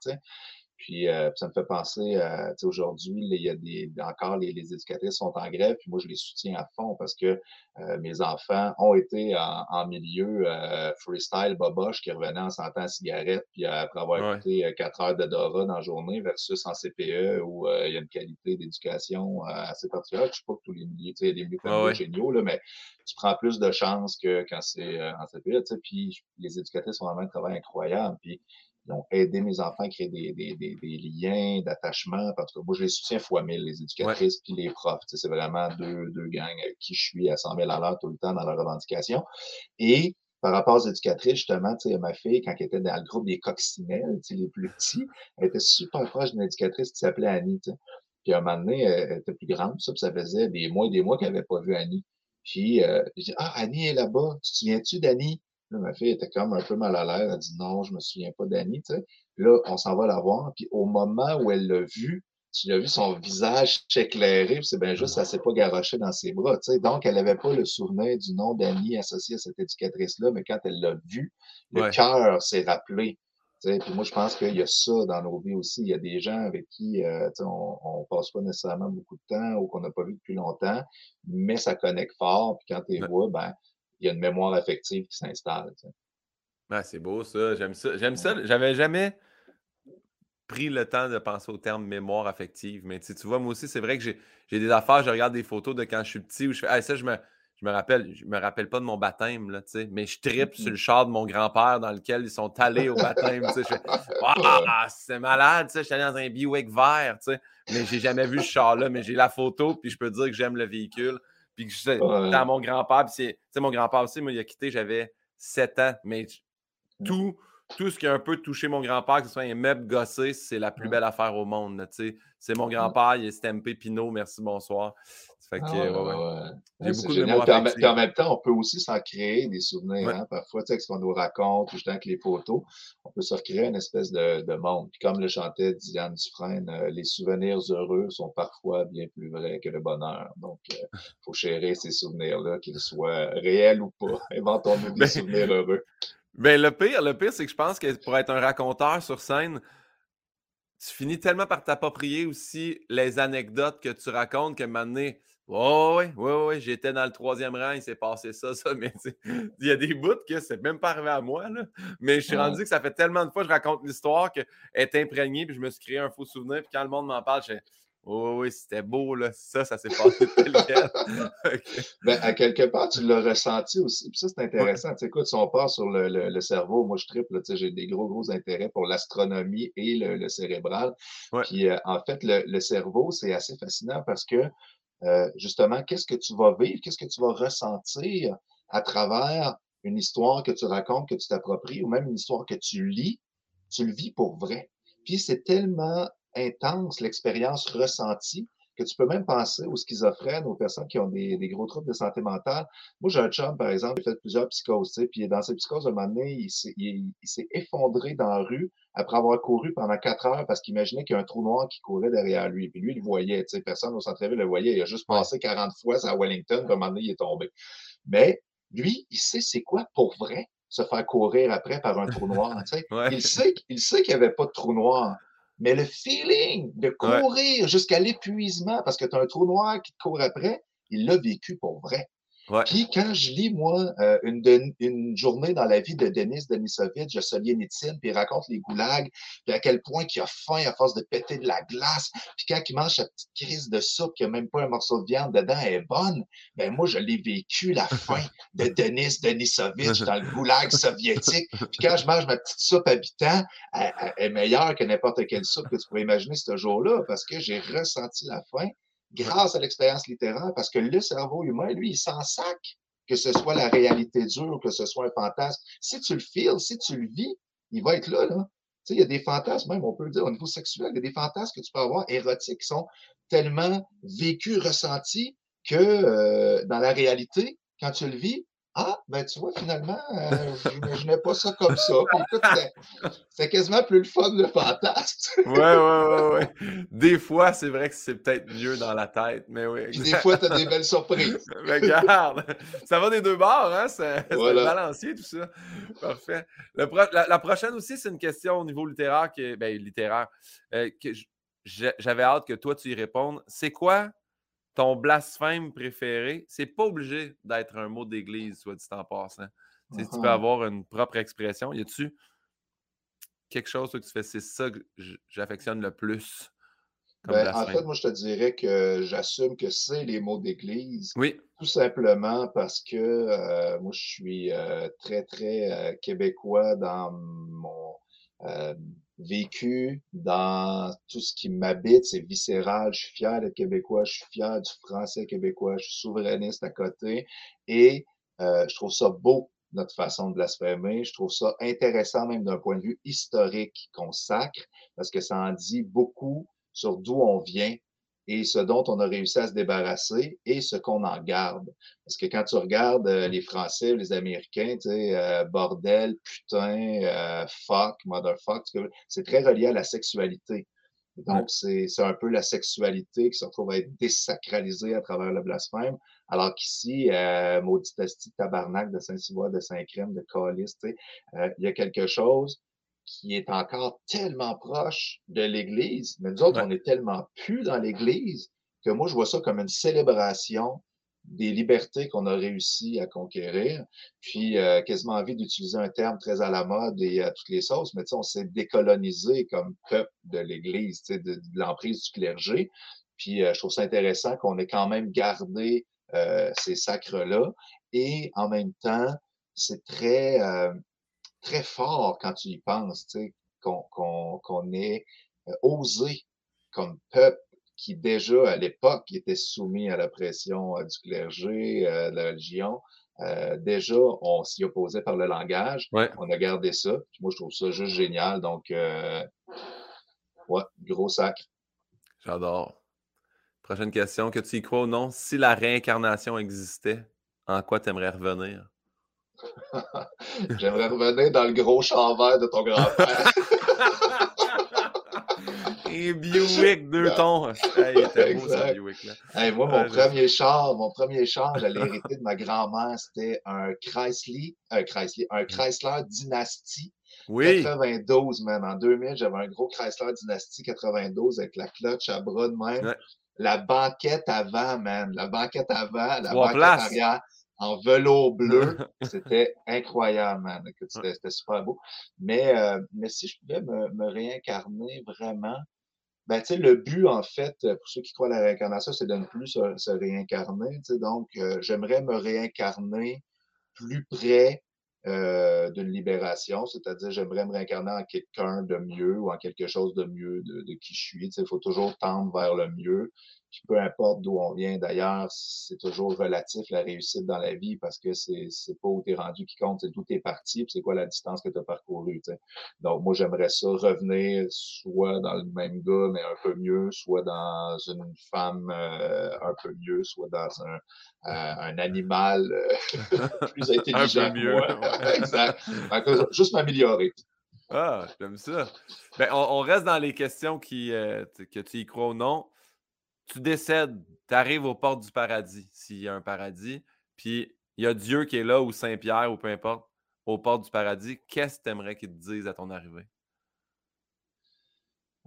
Puis euh, ça me fait penser, euh, aujourd'hui, il y a des, encore les, les, éducatrices sont en grève, puis moi je les soutiens à fond parce que euh, mes enfants ont été en, milieu euh, freestyle boboche qui revenait en sentant cigarette, puis après avoir écouté quatre heures de Dora dans la journée versus en CPE où il y a une qualité d'éducation assez particulière. Je ne sais pas que tous les milieux, tu sais, il y a des milieux géniaux, là, mais tu prends plus de chances que quand c'est en CPE, tu sais, puis les éducatrices font vraiment un travail incroyable. Puis ils ont aidé mes enfants à créer des, des, des, des liens d'attachement. Parce que moi, je les soutiens fois mille, les éducatrices puis les profs. C'est vraiment deux, deux gangs avec qui je suis à 100 000 à l'heure tout le temps dans la revendication. Et par rapport aux éducatrices, justement, ma fille, quand elle était dans le groupe des coccinelles, les plus petits, elle était super proche d'une éducatrice qui s'appelait Annie. Puis à un moment donné, elle était plus grande, ça, puis ça faisait des mois et des mois qu'elle n'avait pas vu Annie. Puis euh, je dis Ah, Annie est là-bas, tu te souviens-tu d'Annie? Ma fille était comme un peu mal à l'air. Elle a dit non, je me souviens pas d'Annie. Tu sais. Là, on s'en va la voir. Puis au moment où elle l'a vu, tu l'as vu son visage éclairé, c'est bien juste, ça s'est pas garoché dans ses bras. Tu sais. Donc, elle n'avait pas le souvenir du nom d'Annie associé à cette éducatrice-là, mais quand elle l'a vu, le cœur s'est rappelé. Puis moi, je pense qu'il y a ça dans nos vies aussi. Il y a des gens avec qui euh, on ne passe pas nécessairement beaucoup de temps ou qu'on n'a pas vu depuis longtemps, mais ça connecte fort. Puis quand tu les vois, ben, il y a une mémoire affective qui s'installe.
Ah, c'est beau ça, j'aime ça. J'aime ça. J'avais jamais pris le temps de penser au terme mémoire affective. Mais tu vois, moi aussi, c'est vrai que j'ai des affaires, je regarde des photos de quand je suis petit où je fais Ah, ça, je me, je me rappelle, je me rappelle pas de mon baptême, là, mais je tripe sur le char de mon grand-père dans lequel ils sont allés au baptême. c'est malade, je suis allé dans un Buick vert, mais j'ai jamais vu ce char-là, mais j'ai la photo, puis je peux dire que j'aime le véhicule. Puis que dans mon grand-père, puis mon grand-père aussi, moi, il a quitté, j'avais 7 ans, mais mmh. tout, tout ce qui a un peu touché mon grand-père, que ce soit un meuble gossé, c'est la plus belle affaire au monde. C'est mon grand-père, il est stampé Pinot, merci, bonsoir. Fait que,
ah, beaucoup de mémoire. Puis en, même temps, on peut aussi s'en créer des souvenirs. Hein, parfois, tu sais, ce qu'on nous raconte, juste avec les photos, on peut se recréer une espèce de, de monde. Puis comme le chantait Diane Dufresne, euh, les souvenirs heureux sont parfois bien plus vrais que le bonheur. Donc, il euh, faut chérir ces souvenirs-là, qu'ils soient réels ou pas. Inventons-nous des ben souvenirs heureux.
Ben, le pire, le pire, c'est que je pense que pour être un raconteur sur scène, tu finis tellement par t'approprier aussi les anecdotes que tu racontes un moment donné, oui, oui, oui, j'étais dans le troisième rang, il s'est passé ça, ça, mais il y a des bouts que c'est même pas arrivé à moi, là. Mais je suis rendu que ça fait tellement de fois que je raconte l'histoire qu'elle est imprégnée, puis je me suis créé un faux souvenir, puis quand le monde m'en parle, je fais oui, oui, c'était beau, là. Ça, ça s'est passé tel quel.
ben, à quelque part, tu l'as ressenti aussi. Puis ça, c'est intéressant. Tu écoute, si on part sur le, le, cerveau, moi, je triple, j'ai des gros, gros intérêts pour l'astronomie et le, cérébral. Puis, euh, en fait, le, cerveau, c'est assez fascinant parce que, euh, justement, qu'est-ce que tu vas vivre, qu'est-ce que tu vas ressentir à travers une histoire que tu racontes, que tu t'appropries, ou même une histoire que tu lis, tu le vis pour vrai. Puis c'est tellement intense l'expérience ressentie que tu peux même penser aux schizophrènes, aux personnes qui ont des, des gros troubles de santé mentale. Moi, j'ai un chum, par exemple, qui a fait plusieurs psychoses, tu sais, puis dans ces psychoses, à un moment donné, il s'est, il, s'est effondré dans la rue après avoir couru pendant quatre heures parce qu'il imaginait qu'il y a un trou noir qui courait derrière lui. Puis lui, il le voyait, tu sais, personne au centre-ville le voyait. Il a juste passé 40 fois à Wellington, puis à un moment donné, il est tombé. Mais lui, il sait c'est quoi pour vrai se faire courir après par un trou noir. Tu sais. Il sait, il sait qu'il n'y avait pas de trou noir. Mais le feeling de courir jusqu'à l'épuisement parce que tu as un trou noir qui te court après, il l'a vécu pour vrai. Puis quand je lis, moi, euh, une, une, journée dans la vie de Denis Denisovitch, de Solzhenitsyn, puis il raconte les goulags, puis à quel point il a faim à force de péter de la glace, puis quand il mange sa petite crise de soupe, qui a même pas un morceau de viande dedans, elle est bonne, ben moi, je l'ai vécu, la faim de Denis Denisovitch dans le goulag soviétique. Puis quand je mange ma petite soupe habitant, elle, elle est meilleure que n'importe quelle soupe que tu pourrais imaginer ce jour-là, parce que j'ai ressenti la faim grâce à l'expérience littéraire, parce que le cerveau humain, lui, il s'en sac que ce soit la réalité dure, que ce soit un fantasme. Si tu le feels, si tu le vis, il va être là, là. Tu sais, il y a des fantasmes, même, on peut le dire, au niveau sexuel, il y a des fantasmes que tu peux avoir érotiques qui sont tellement vécus, ressentis, que euh, dans la réalité, quand tu le vis, ah, ben tu vois, finalement, euh, je n'imaginais pas ça comme ça. c'est quasiment plus le fun, le fantasme.
ouais, ouais, ouais, ouais. Des fois, c'est vrai que c'est peut-être mieux dans la tête, mais oui.
Des fois, tu as des belles surprises.
Regarde, ça va des deux bords, hein? C'est balancier, tout ça. Parfait. la, prochaine aussi, c'est une question au niveau littéraire, qui ben, littéraire, euh, que j'avais hâte que toi, tu y répondes. C'est quoi ton blasphème préféré, c'est pas obligé d'être un mot d'église, soit dit en passant. Tu peux avoir une propre expression. Y a-tu quelque chose que tu fais, c'est ça que j'affectionne le plus?
Ben, en fait, moi, je te dirais que j'assume que c'est les mots d'église.
Oui.
Tout simplement parce que euh, moi, je suis euh, très, très euh, québécois dans mon vécu dans tout ce qui m'habite, c'est viscéral. Je suis fier d'être québécois, je suis fier du français québécois, je suis souverainiste à côté et euh, je trouve ça beau notre façon de blasphémer. Je trouve ça intéressant même d'un point de vue historique qu'on sacre parce que ça en dit beaucoup sur d'où on vient, et ce dont on a réussi à se débarrasser et ce qu'on en garde. Parce que quand tu regardes euh, les Français, les Américains, tu sais, euh, bordel, putain, euh, fuck, motherfuck, c'est très relié à la sexualité. Donc, c'est un peu la sexualité qui se retrouve à être désacralisée à travers le blasphème. Alors qu'ici, euh, maudit tabarnak de Saint-Cyboire, de Saint-Crème, de Calis, tu sais, il y a quelque chose qui est encore tellement proche de l'Église, mais nous autres, on est tellement plus dans l'Église que moi, je vois ça comme une célébration des libertés qu'on a réussi à conquérir, puis euh, quasiment envie d'utiliser un terme très à la mode et à toutes les sauces, mais on s'est décolonisé comme peuple de l'Église, de, de l'emprise du clergé. Puis euh, je trouve ça intéressant qu'on ait quand même gardé ces sacres-là. Et en même temps, c'est très, très fort quand tu y penses, qu'on ait osé comme peuple qui déjà à l'époque était soumis à la pression du clergé, de la religion, euh, déjà, on s'y opposait par le langage. On a gardé ça. moi, je trouve ça juste génial. Donc, euh, ouais, gros sacre.
J'adore. Prochaine question. Que tu y crois ou non? Si la réincarnation existait, en quoi tu aimerais revenir?
J'aimerais revenir dans le gros champ vert de ton grand-père.
Et Buick, deux tons. Hey, beau, ça, Buick,
là. moi, mon premier char, mon premier char, j'allais hériter de ma grand-mère, c'était un Chrysler, un Chrysler, un Chrysler Dynasty. Oui. 92, man. En 2000, j'avais un gros Chrysler Dynasty 92 avec la clutch à bras de même. La banquette avant, man. La banquette avant, la banquette arrière en velours bleu. C'était incroyable, man. C'était super beau. Mais, euh, mais si je pouvais me, me réincarner vraiment, ben, tu sais, le but, en fait, pour ceux qui croient à la réincarnation, c'est de ne plus se, réincarner. Donc, euh, j'aimerais me réincarner plus près euh, d'une libération, c'est-à-dire j'aimerais me réincarner en quelqu'un de mieux ou en quelque chose de mieux de, de qui je suis. Il faut toujours tendre vers le mieux peu importe d'où on vient d'ailleurs, c'est toujours relatif la réussite dans la vie parce que c'est, c'est pas où tu es rendu qui compte, c'est d'où tu es parti, c'est quoi la distance que tu as parcourue. Donc, moi, j'aimerais ça revenir soit dans le même gars, mais un peu mieux, soit dans une femme euh, un peu mieux, soit dans un, euh, un animal euh, plus intelligent. un peu mieux. exact. juste m'améliorer.
Ah, j'aime ça. Ben, on, reste dans les questions qui, que tu y crois ou non tu décèdes, tu arrives aux portes du paradis, s'il y a un paradis, puis il y a Dieu qui est là, ou Saint-Pierre, ou peu importe, aux portes du paradis, qu'est-ce que tu aimerais qu'il te dise à ton arrivée?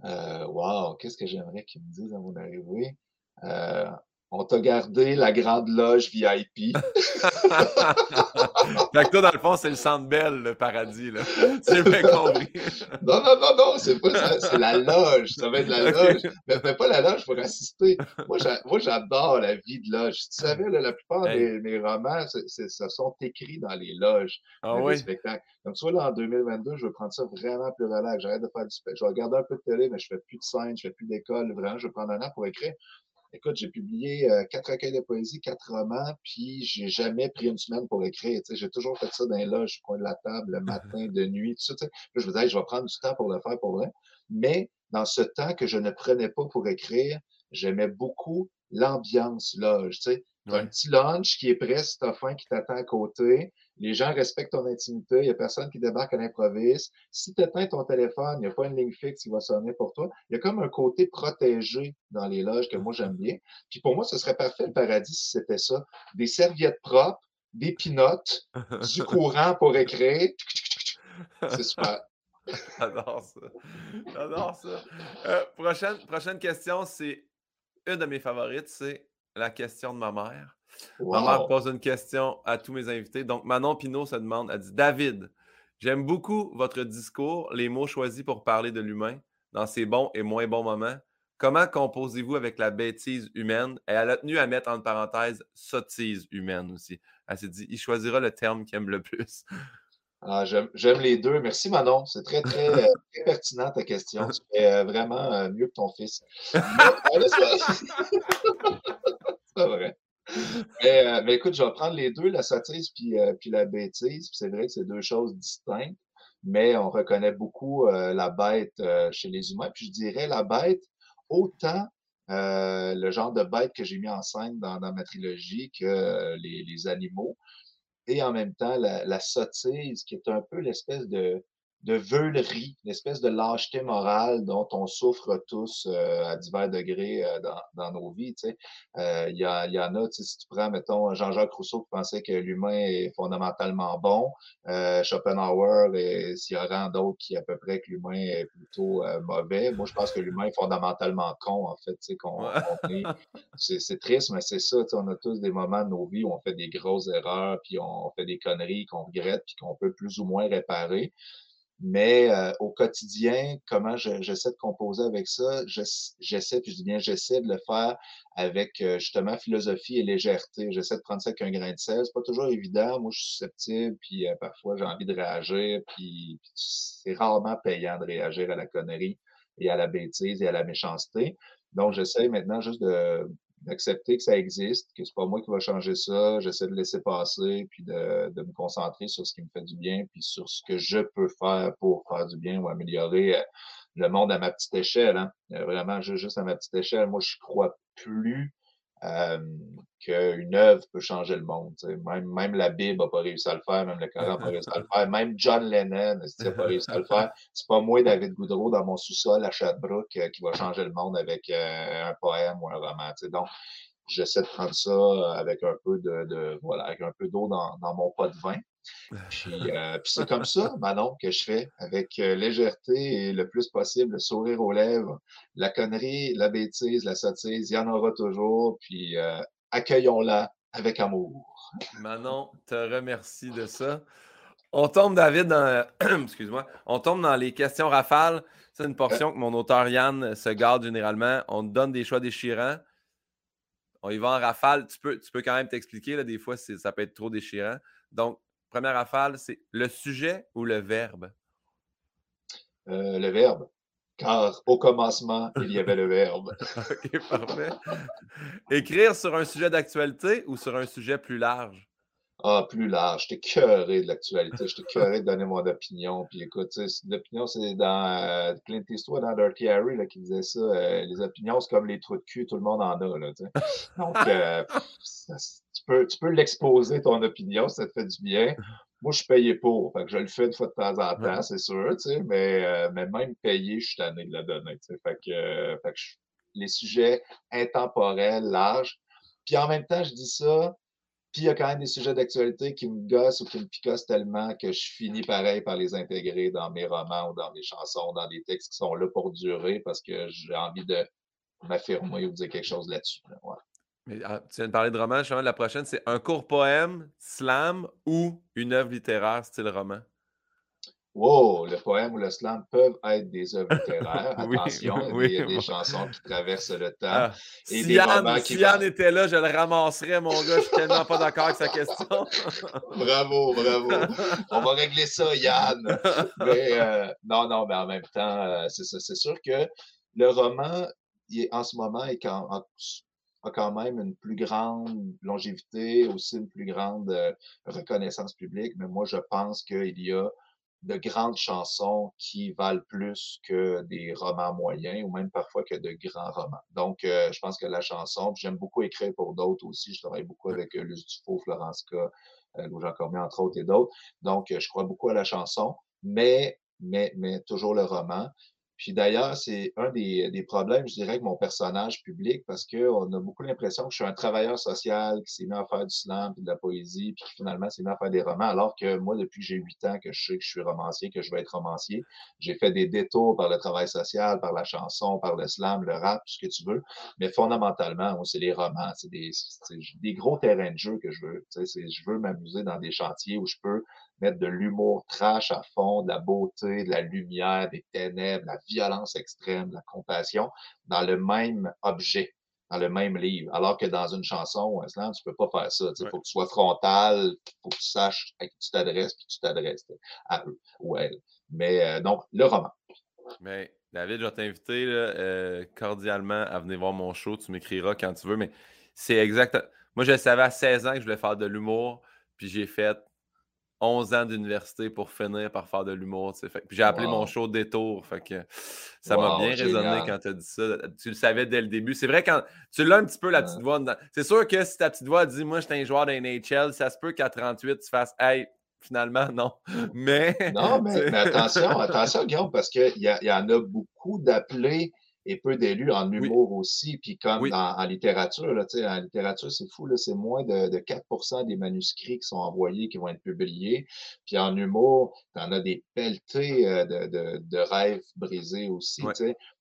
Euh, wow, qu'est-ce que j'aimerais qu'il me dise à mon arrivée? Euh, on t'a gardé la grande loge VIP.
fait que toi, dans le fond, c'est le centre belle, le paradis, là. C'est bien compris.
non, non, non, non, c'est pas ça, c'est la loge. Ça va être la loge. Mais fais pas la loge pour assister. Moi, j'adore la vie de loge. Tu savais, là, la plupart des mes romans, ça sont écrits dans les loges, ah, dans oui? les spectacles. Donc, tu vois, là, en 2022, je veux prendre ça vraiment plus relax. J'arrête de faire du spectacle. Je vais regarder un peu de télé, mais je fais plus de scène, je fais plus d'école. Vraiment, je vais prendre un an pour écrire. Écoute, j'ai publié euh, quatre recueils de poésie, quatre romans, puis j'ai jamais pris une semaine pour écrire. J'ai toujours fait ça dans les loges, au coin de la table, le matin, de nuit, tout ça. je me disais, je vais prendre du temps pour le faire pour vrai. Mais dans ce temps que je ne prenais pas pour écrire, j'aimais beaucoup l'ambiance loge. Tu sais, un petit lunch qui est prêt si t'as faim, qui t'attend à côté. Les gens respectent ton intimité. Il n'y a personne qui débarque à l'improviste. Si tu éteins ton téléphone, il n'y a pas une ligne fixe qui va sonner pour toi. Il y a comme un côté protégé dans les loges que moi, j'aime bien. Puis pour moi, ce serait parfait le paradis si c'était ça. Des serviettes propres, des pinottes, du courant pour écrire. C'est super.
J'adore ça. J'adore ça. Euh, prochaine, prochaine question, c'est une de mes favorites, c'est la question de ma mère. Ma mère pose une question à tous mes invités. Donc, Manon Pinault se demande, elle dit David, j'aime beaucoup votre discours, les mots choisis pour parler de l'humain dans ses bons et moins bons moments. Comment composez-vous avec la bêtise humaine? Et elle a tenu à mettre entre parenthèses sottise humaine aussi. Elle s'est dit, il choisira le terme qu'il aime le plus.
Ah, j'aime les deux. Merci Manon. C'est très, très, euh, très, pertinent ta question. Tu fais euh, vraiment euh, mieux que ton fils. c'est vrai. Mais, mais, écoute, je vais prendre les deux, la sottise puis, puis la bêtise. c'est vrai que c'est deux choses distinctes, mais on reconnaît beaucoup la bête chez les humains. Puis je dirais la bête, autant le genre de bête que j'ai mis en scène dans, ma trilogie que les, animaux et en même temps la sottise, qui est un peu l'espèce de, de veulerie, l'espèce de lâcheté morale dont on souffre tous euh, à divers degrés euh, dans, dans, nos vies. Tu sais. euh, il, y, a, il y en a, tu sais, si tu prends, mettons, Jean-Jacques Rousseau qui pensait que l'humain est fondamentalement bon, euh, Schopenhauer et s'il y en d'autres qui à peu près que l'humain est plutôt mauvais. Moi, je pense que l'humain est fondamentalement con, en fait. Tu sais, qu'on, c'est, c'est triste, mais c'est ça. Tu sais, on a tous des moments de nos vies où on fait des grosses erreurs, puis on fait des conneries qu'on regrette, puis qu'on peut plus ou moins réparer. Mais euh, au quotidien, comment j'essaie de composer avec ça? J'essaie, puis je dis bien, j'essaie de le faire avec euh, justement philosophie et légèreté. J'essaie de prendre ça avec un grain de sel. C'est pas toujours évident. Moi, je suis susceptible, puis euh, parfois j'ai envie de réagir, puis, puis c'est rarement payant de réagir à la connerie et à la bêtise et à la méchanceté. Donc, j'essaie maintenant juste de, d'accepter que ça existe, que c'est pas moi qui va changer ça. J'essaie de laisser passer, puis de, de, me concentrer sur ce qui me fait du bien, puis sur ce que je peux faire pour faire du bien ou améliorer euh, le monde à ma petite échelle. Hein. Euh, vraiment, juste à ma petite échelle. Moi, je crois plus euh, qu'une œuvre peut changer le monde. Même, même la Bible n'a pas réussi à le faire, même le Coran n'a pas réussi à le faire, même John Lennon n'a pas réussi à le faire. C'est pas moi, David Goudreau, dans mon sous-sol à Sherbrooke, euh, qui va changer le monde avec euh, un poème ou un roman. Donc, j'essaie de prendre ça avec un peu de, de voilà, avec un peu d'eau dans, dans, mon pot de vin. Puis, euh, puis c'est comme ça, Manon, que je fais, avec euh, légèreté et le plus possible, le sourire aux lèvres. La connerie, la bêtise, la sottise, il y en aura toujours. Puis euh, accueillons-la avec amour.
Manon, te remercie de ça. On tombe, David, dans. Excuse-moi. On tombe dans les questions rafales. C'est une portion que mon auteur Yann se garde généralement. On te donne des choix déchirants. On y va en rafale. Tu peux, tu peux quand même t'expliquer. Des fois, ça peut être trop déchirant. Donc, première rafale, c'est le sujet ou le verbe?
Euh, le verbe. Car au commencement, il y avait le verbe.
OK, parfait. Écrire sur un sujet d'actualité ou sur un sujet plus large?
Ah, plus large. J'étais cœuré de l'actualité. J'étais cœuré de donner mon opinion. Puis écoute, l'opinion, c'est dans euh, Clint Eastwood, dans Dirty Harry, là, qui disait ça. Euh, les opinions, c'est comme les trous de cul, tout le monde en a. Là, Donc, euh, tu peux, tu peux l'exposer, ton opinion, ça te fait du bien. Moi, je suis payé pour. Fait que je le fais une fois de temps en temps, c'est sûr, mais, mais même payé, je suis tanné de la donner. Fait que, fait que les sujets intemporels, larges. Puis en même temps, je dis ça puis il y a quand même des sujets d'actualité qui me gossent ou qui me picossent tellement que je finis pareil par les intégrer dans mes romans ou dans mes chansons, dans des textes qui sont là pour durer parce que j'ai envie de m'affirmer ou de dire quelque chose là-dessus.
Mais, ah, tu viens de parler de roman, la prochaine, c'est un court poème, slam ou une œuvre littéraire style roman?
Wow, le poème ou le slam peuvent être des œuvres littéraires. Attention, il y a des, chansons qui traversent le temps. Ah,
et si des Yann, qui Yann était là, je le ramasserais, mon gars. Je suis tellement pas d'accord avec sa question.
bravo, bravo. On va régler ça, Yann. Mais euh, non, non, mais en même temps, euh, c'est sûr que le roman, en ce moment, est quand, a quand même une plus grande longévité, aussi une plus grande euh, reconnaissance publique. Mais moi, je pense qu'il y a de grandes chansons qui valent plus que des romans moyens ou même parfois que de grands romans. Donc, euh, je pense que la chanson, j'aime beaucoup écrire pour d'autres aussi. Je travaille beaucoup avec euh, Luce Dufault, Florence K, euh, Jean Cormier, entre autres, et d'autres. Donc, euh, je crois beaucoup à la chanson, mais, mais, mais toujours le roman. Puis d'ailleurs, c'est un des, des, problèmes, je dirais, avec mon personnage public, parce qu'on a beaucoup l'impression que je suis un travailleur social qui s'est mis à faire du slam et de la poésie, puis finalement s'est mis à faire des romans, alors que moi, depuis que j'ai huit ans, que je sais que je suis romancier, que je vais être romancier, j'ai fait des détours par le travail social, par la chanson, par le slam, le rap, tout ce que tu veux. Mais fondamentalement, c'est les romans, c'est des, des gros terrains de jeu que je veux. Je veux m'amuser dans des chantiers où je peux mettre de l'humour trash à fond, de la beauté, de la lumière, des ténèbres, de la violence extrême, de la compassion dans le même objet, dans le même livre. Alors que dans une chanson un slam, tu peux pas faire ça. Il faut que tu sois frontal, il faut que tu saches à qui tu t'adresses, puis tu t'adresses à eux ou à elles. Mais euh, donc, le roman.
Mais David, je vais t'inviter euh, cordialement à venir voir mon show. Tu m'écriras quand tu veux, mais c'est exact. Moi, je savais à 16 ans que je voulais faire de l'humour, puis j'ai fait 11 ans d'université pour finir par faire de l'humour. Puis j'ai appelé mon show Détour. Fait que ça m'a bien résonné quand tu as dit ça. Tu le savais dès le début. C'est vrai, quand tu l'as un petit peu, la petite voix. C'est sûr que si ta petite voix dit Moi, j'étais un joueur d'NHL, ça se peut qu'à 38, tu fasses Hey, finalement, non. Mais.
Non, mais, attention, attention, Guillaume, parce qu'il y, y en a beaucoup d'appelés et peu d'élus en humour aussi. Puis comme en, littérature, là, en littérature, c'est fou, c'est moins de, de 4% des manuscrits qui sont envoyés, qui vont être publiés. Puis en humour, tu en as des pelletés euh, de, de, de rêves brisés aussi.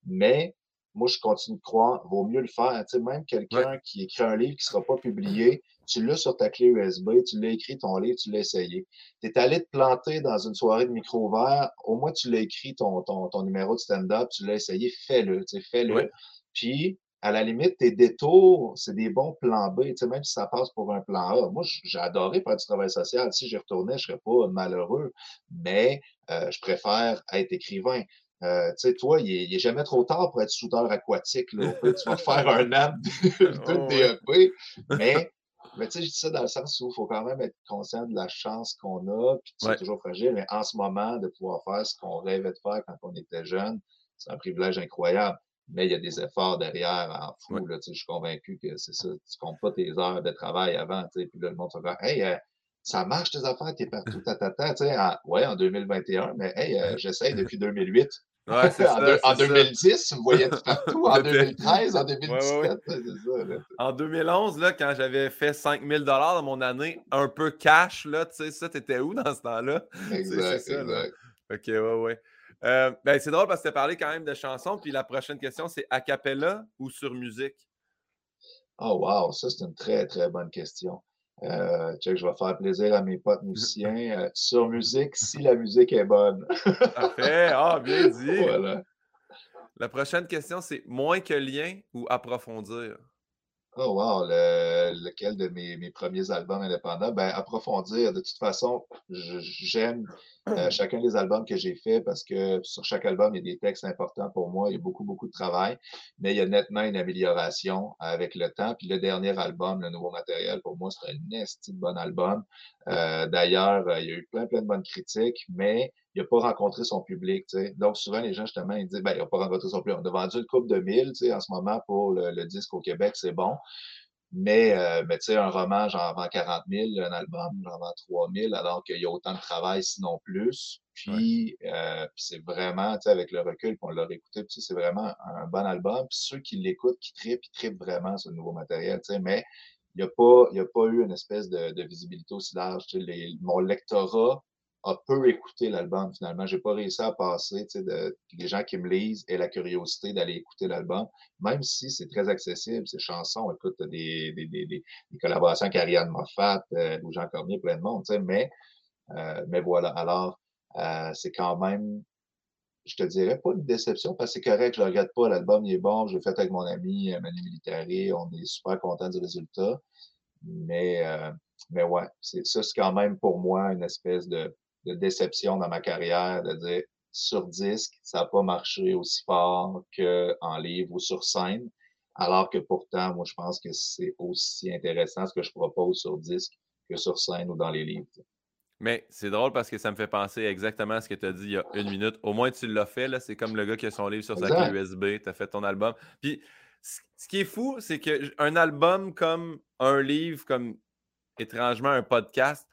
Mais moi, je continue de croire, vaut mieux le faire. même quelqu'un qui écrit un livre qui ne sera pas publié, tu l'as sur ta clé USB, tu l'as écrit ton livre, tu l'as essayé. Tu es allé te planter dans une soirée de micro vert, au moins tu l'as écrit ton, ton, ton numéro de stand-up, tu l'as essayé, fais-le, fais-le. Puis, à la limite, tes détours, c'est des bons plans B, même si ça passe pour un plan A. Moi, j'ai adoré faire du travail social. Si j'y retournais, je ne serais pas malheureux, mais euh, je préfère être écrivain. Euh, tu sais, toi, il n'est jamais trop tard pour être soudeur aquatique. Là. tu vas faire un an de, oh, DEP, mais, mais tu sais, je dis ça dans le sens où il faut quand même être conscient de la chance qu'on a, puis c'est toujours fragile, mais en ce moment, de pouvoir faire ce qu'on rêvait de faire quand on était jeune, c'est un privilège incroyable. Mais il y a des efforts derrière en fou. Là, je suis convaincu que c'est ça. Tu comptes pas tes heures de travail avant. Puis là, le monde se dit Hey, euh, ça marche tes affaires, t'es partout, tatata. Tu sais, ouais, en 2021, mais hey, euh, j'essaye depuis 2008.
Ouais, c'est ça,
en, 2010, vous voyez tout partout. En 2013, en 2017, c'est
ça. En 2011, là, quand j'avais fait 5000 dans mon année, un peu cash, là, tu sais, ça, t'étais où dans ce temps-là?
Exact, ça, exact.
OK, ouais, ouais. Euh, ben, c'est drôle parce que tu as parlé quand même de chansons. Puis la prochaine question, c'est a cappella ou sur musique?
Oh, wow, ça, c'est une très, très bonne question. Euh, je vais faire plaisir à mes potes musiciens. Euh, sur musique, si la musique est bonne.
Parfait. Ah, bien dit. Voilà. La prochaine question, c'est moins que lien ou approfondir?
Oh wow, lequel de mes, mes, premiers albums indépendants? Ben, approfondir. De toute façon, j'aime euh, chacun des albums que j'ai fait parce que sur chaque album, il y a des textes importants pour moi. Il y a beaucoup, beaucoup de travail, mais il y a nettement une amélioration avec le temps. Puis le dernier album, le nouveau matériel, pour moi, c'est un esti de bon album. Euh, d'ailleurs, il y a eu plein, plein de bonnes critiques, mais il n'a pas rencontré son public. Donc, souvent, les gens, justement, ils disent ben, il n'a pas rencontré son public. On a vendu le couple de mille en ce moment pour le disque au Québec, c'est bon. Mais, euh, mais tu sais, un roman, j'en vends 40 000, un album, j'en vends 3 000, alors qu'il y a autant de travail, sinon plus. Puis, euh, puis c'est vraiment, tu sais, avec le recul, qu'on l'a réécouté, puis c'est vraiment un bon album. Puis ceux qui l'écoutent, qui trippent, ils trippent vraiment sur le nouveau matériel, tu sais, mais il n'y a, pas, a pas eu une espèce de, de visibilité aussi large. Les, mon lectorat a peu écouté l'album finalement. J'ai pas réussi à passer de, les gens qui me lisent et la curiosité d'aller écouter l'album, même si c'est très accessible, ces chansons. Écoute, des, des, des, des, collaborations avec Ariane Moffat euh, Jean Cormier, plein de monde, mais, euh, mais voilà. Alors, euh, c'est quand même, je te dirais pas une déception parce que c'est correct, je ne regrette pas, l'album il est bon, je l'ai fait avec mon ami Manu Militari, on est super content du résultat. Mais, mais ouais, ça, c'est quand même pour moi une espèce de, de déception dans ma carrière de dire sur disque, ça n'a pas marché aussi fort qu'en livre ou sur scène. Alors que pourtant, moi, je pense que c'est aussi intéressant ce que je propose sur disque que sur scène ou dans les livres.
Mais c'est drôle parce que ça me fait penser exactement à ce que tu as dit il y a une minute. Au moins, tu l'as fait. là. C'est comme le gars qui a son livre sur sa clé USB. Tu as fait ton album. Puis, ce qui est fou, c'est qu'un album comme un livre, comme étrangement un podcast,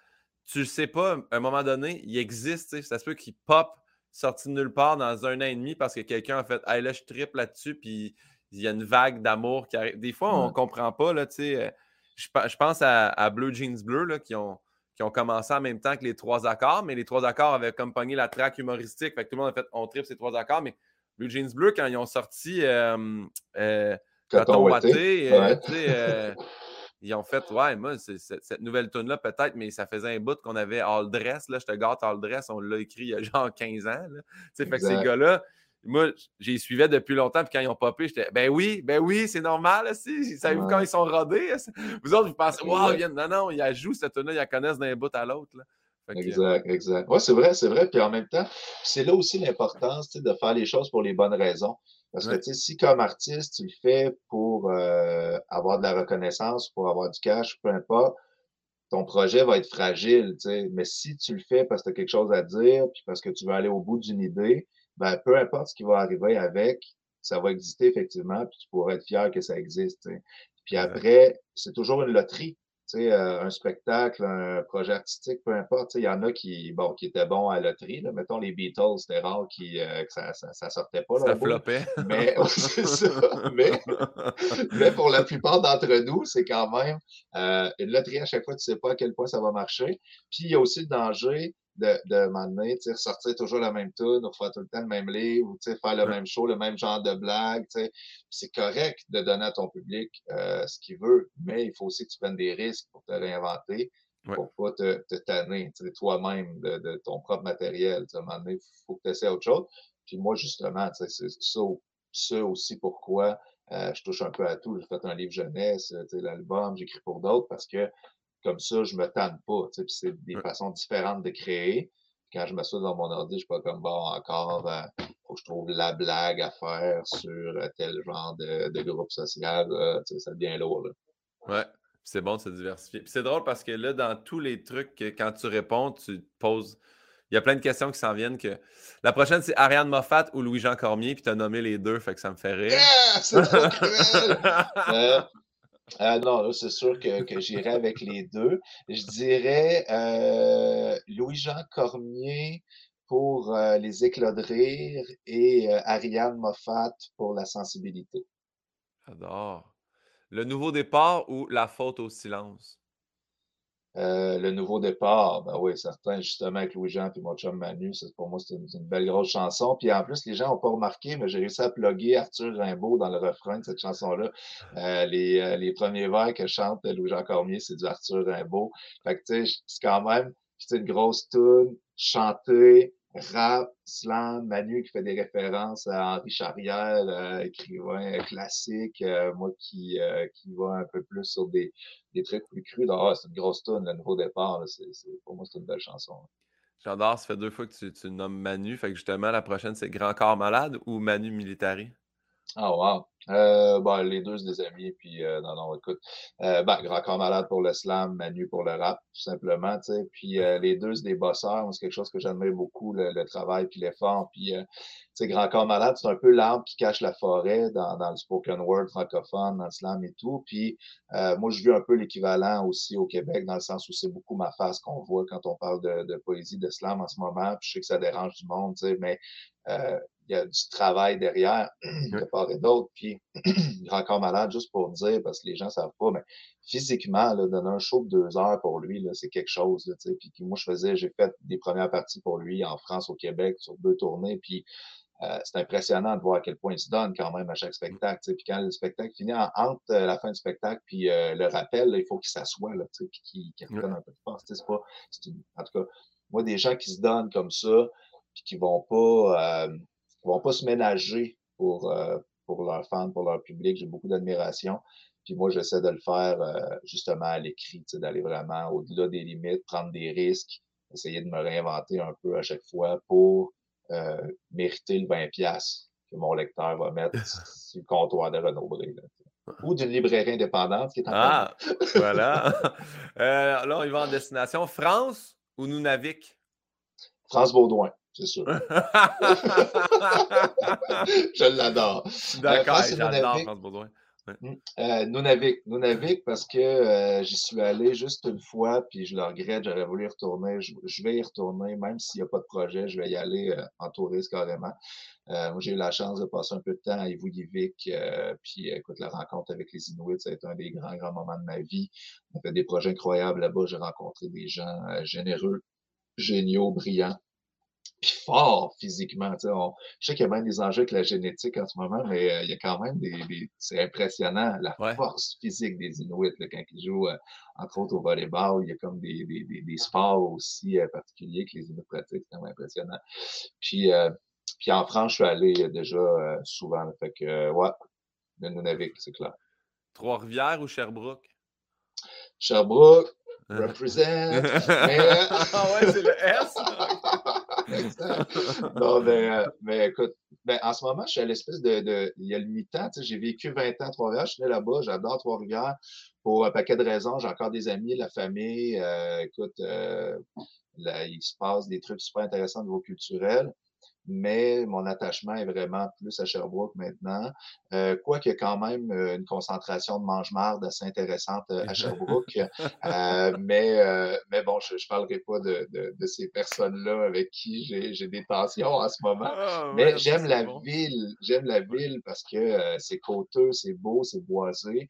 tu le sais pas, à un moment donné, il existe, ça se peut qu'il pop sorti de nulle part dans un an et demi parce que quelqu'un a fait Hey là, je triple là-dessus, puis il y a une vague d'amour qui arrive. Des fois, on ne comprend pas, là, tu sais. Euh, je, pense à, Blue Jeans Bleu, là, qui ont, qui ont commencé en même temps que les trois accords, mais les trois accords avaient comme pogné la traque humoristique. Fait que tout le monde a fait on triple ces trois accords, mais Blue Jeans Bleu, quand ils ont sorti euh, euh, Watté, euh, sais, ils ont fait, ouais, moi, cette nouvelle tune là peut-être, mais ça faisait un bout qu'on avait All Dress, là, je te gâte All Dress, on l'a écrit il y a genre 15 ans. Fait que ces gars-là, moi, j'y suivais depuis longtemps, puis quand ils ont popé, j'étais, ben oui, ben oui, c'est normal, si. Savez-vous quand ils sont rodés? Vous autres, vous pensez, wow, non, non, ils jouent cette tune là ils la connaissent d'un bout à l'autre.
Exact, exact. Oui, c'est vrai, c'est vrai. Puis en même temps, c'est là aussi l'importance de faire les choses pour les bonnes raisons. Parce que, tu sais, si comme artiste, tu le fais pour euh, avoir de la reconnaissance, pour avoir du cash, peu importe, ton projet va être fragile, tu sais. Mais si tu le fais parce que tu as quelque chose à dire, puis parce que tu veux aller au bout d'une idée, ben, peu importe ce qui va arriver avec, ça va exister effectivement, puis tu pourras être fier que ça existe. Puis après, c'est toujours une loterie. Euh, un spectacle, un projet artistique, peu importe. Il y en a qui, bon, qui étaient bons à la loterie. Là. Mettons les Beatles, c'était rare qui, euh, que ça, ça, sortait pas.
ça floppait.
Mais, ça. Mais, mais, pour la plupart d'entre nous, c'est quand même euh, une loterie à chaque fois, tu ne sais pas à quel point ça va marcher. Puis il y a aussi le danger de, de m'amener, sortir toujours la même tune, ou faire tout le temps le même livre, ou faire le même show, le même genre de blague. C'est correct de donner à ton public euh, ce qu'il veut, mais il faut aussi que tu prennes des risques pour te réinventer, pour pas te, te tanner toi-même de, de, ton propre matériel. À un moment donné, il faut que tu essaies autre chose. Puis moi, justement, c'est ça, ça aussi pourquoi euh, je touche un peu à tout. J'ai fait un livre jeunesse, l'album, j'écris pour d'autres parce que comme ça, je me tanne pas. C'est des façons différentes de créer. Quand je m'assois dans mon ordi, je suis pas comme bon, encore, euh, faut que je trouve la blague à faire sur euh, tel genre de, de groupe social. ça devient lourd. Là.
Ouais, c'est bon de se diversifier. c'est drôle parce que là, dans tous les trucs, quand tu réponds, tu te poses. Il y a plein de questions qui s'en viennent. que La prochaine, c'est Ariane Moffat ou Louis-Jean Cormier, puis tu as nommé les deux, fait que ça me fait rire.
c'est trop cruel! euh, euh, non, c'est sûr que, j'irai avec les deux. Je dirais euh, Louis-Jean Cormier pour euh, les éclats de rire et Ariane Moffat pour la sensibilité.
J'adore. Le nouveau départ ou la faute au silence?
Euh, le nouveau départ, ben oui, certain, justement, avec Louis-Jean et mon chum Manu, pour moi, c'est une, belle grosse chanson. Puis en plus, les gens n'ont pas remarqué, mais j'ai réussi à plugger Arthur Rimbaud dans le refrain de cette chanson-là. Euh, les, euh, les, premiers vers que chante Louis-Jean Cormier, c'est du Arthur Rimbaud. Fait que, tu sais, c'est quand même, c'est une grosse tune chantée, rap, slam, Manu qui fait des références à Henri Charrière, euh, écrivain classique, euh, moi qui, euh, qui va un peu plus sur des, trucs plus crus. Ah, c'est une grosse tonne, le nouveau départ. pour moi, c'est une belle chanson.
J'adore, ça fait deux fois que tu, tu nommes Manu. Fait que justement, la prochaine, c'est Grand Corps Malade ou Manu Militari?
Ah, wow. Euh, ben, les deux, c'est des amis. Puis, euh, non, non, écoute. Euh, ben, Grand Corps Malade pour le slam, Manu pour le rap, tout simplement, tu sais. Puis, euh, les deux, c'est des bosseurs. C'est quelque chose que j'admire beaucoup, le, le travail puis l'effort. Puis, tu Grand Corps Malade, c'est un peu l'arbre qui cache la forêt dans, dans le spoken word francophone, dans le slam et tout. Puis, moi, je vis un peu l'équivalent aussi au Québec, dans le sens où c'est beaucoup ma face qu'on voit quand on parle de, de, poésie, de slam en ce moment. Puis, je sais que ça dérange du monde, tu sais, mais il y a du travail derrière de part et d'autre. Puis, encore malade, juste pour dire, parce que les gens ne savent pas, mais physiquement, là, donner un show de deux heures pour lui, c'est quelque chose. Là, puis, moi, je faisais, j'ai fait des premières parties pour lui en France, au Québec, sur deux tournées. Puis, euh, c'est impressionnant de voir à quel point il se donne quand même à chaque spectacle. Puis quand le spectacle finit, entre euh, la fin du spectacle puis euh, le rappel, il faut qu'il s'assoie puis qu'il qu reprenne un peu de force. C'est pas, en tout cas, moi, des gens qui se donnent comme ça, puis qui vont pas vont pas se ménager pour, euh, pour leurs fans, pour leur public. J'ai beaucoup d'admiration. Puis moi, j'essaie de le faire euh, justement à l'écrit, d'aller vraiment au-delà des limites, prendre des risques, essayer de me réinventer un peu à chaque fois pour euh, mériter le 20$ que mon lecteur va mettre sur le comptoir de Renaud Bré. Ou d'une librairie indépendante qui est en
Ah, voilà. euh, là, on y va en destination. France ou Nunavik?
France Baudouin c'est sûr. je l'adore.
D'accord, euh, j'adore France Baudouin.
Ouais. Euh, Nunavik, parce que euh, j'y suis allé juste une fois, puis je le regrette, j'aurais voulu y retourner. Je, vais y retourner, même s'il n'y a pas de projet, je vais y aller euh, en touriste carrément. Moi, j'ai eu la chance de passer un peu de temps à Ivuyivik, puis écoute, la rencontre avec les Inuits, ça a été un des grands, grands moments de ma vie. On a fait des projets incroyables là-bas, j'ai rencontré des gens généreux, géniaux, brillants puis fort physiquement. On, je sais qu'il y a même des enjeux avec la génétique en ce moment, mais euh, il y a quand même des. des c'est impressionnant la force physique des Inuits là, quand ils jouent, euh, entre autres au volleyball. Il y a comme des, des, des, sports aussi euh, particuliers que les Inuits pratiquent. C'est vraiment impressionnant. Puis, puis en France, je suis allé déjà souvent. fait que, ouais, le Nunavik, c'est clair.
Trois-Rivières ou Sherbrooke?
Sherbrooke, represent.
mais... ah ouais, c'est le S.
non, mais, euh, mais écoute, ben, en ce moment, je suis à l'espèce de, de, Il y a le mi-temps, j'ai vécu 20 ans à Trois-Rivières, je suis né là-bas, j'adore Trois-Rivières pour un paquet de raisons. J'ai encore des amis, la famille. Euh, écoute, euh, là, il se passe des trucs super intéressants au niveau culturel mais mon attachement est vraiment plus à Sherbrooke maintenant. Euh, Quoique y a quand même euh, une concentration de mange-marde assez intéressante euh, à Sherbrooke. euh, mais, euh, mais bon, je ne parlerai pas de, de, de ces personnes-là avec qui j'ai des tensions en ce moment. Ah, mais j'aime la ville. J'aime la ville parce que c'est coûteux, c'est beau, c'est boisé.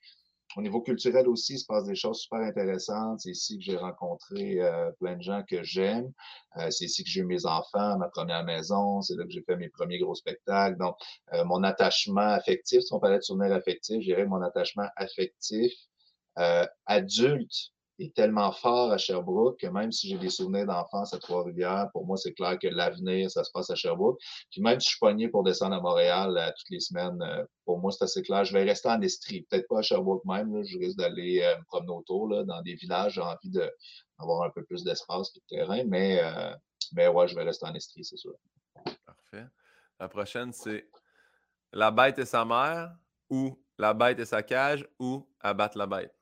Au niveau culturel aussi, il se passe des choses super intéressantes. C'est ici que j'ai rencontré euh, plein de gens que j'aime. Euh, c'est ici que j'ai eu mes enfants, ma première maison. C'est là que j'ai fait mes premiers gros spectacles. Donc, euh, mon attachement affectif, si on parlait de souvenirs affectifs, je dirais mon attachement affectif adulte est tellement fort à Sherbrooke que même si j'ai des souvenirs d'enfance à Trois-Rivières, pour moi, c'est clair que l'avenir, ça se passe à Sherbrooke. Puis même si je suis pogné pour descendre à Montréal euh, toutes les semaines, euh, pour moi, c'est assez clair. Je vais rester en Estrie. Peut-être pas à Sherbrooke même. Je risque d'aller euh, me promener autour dans des villages. J'ai envie d'avoir un peu plus d'espace et de terrain. Mais, mais ouais, je vais rester en Estrie, c'est sûr.
Parfait. La prochaine, c'est La bête et sa mère ou La bête et sa cage ou Abattre la bête?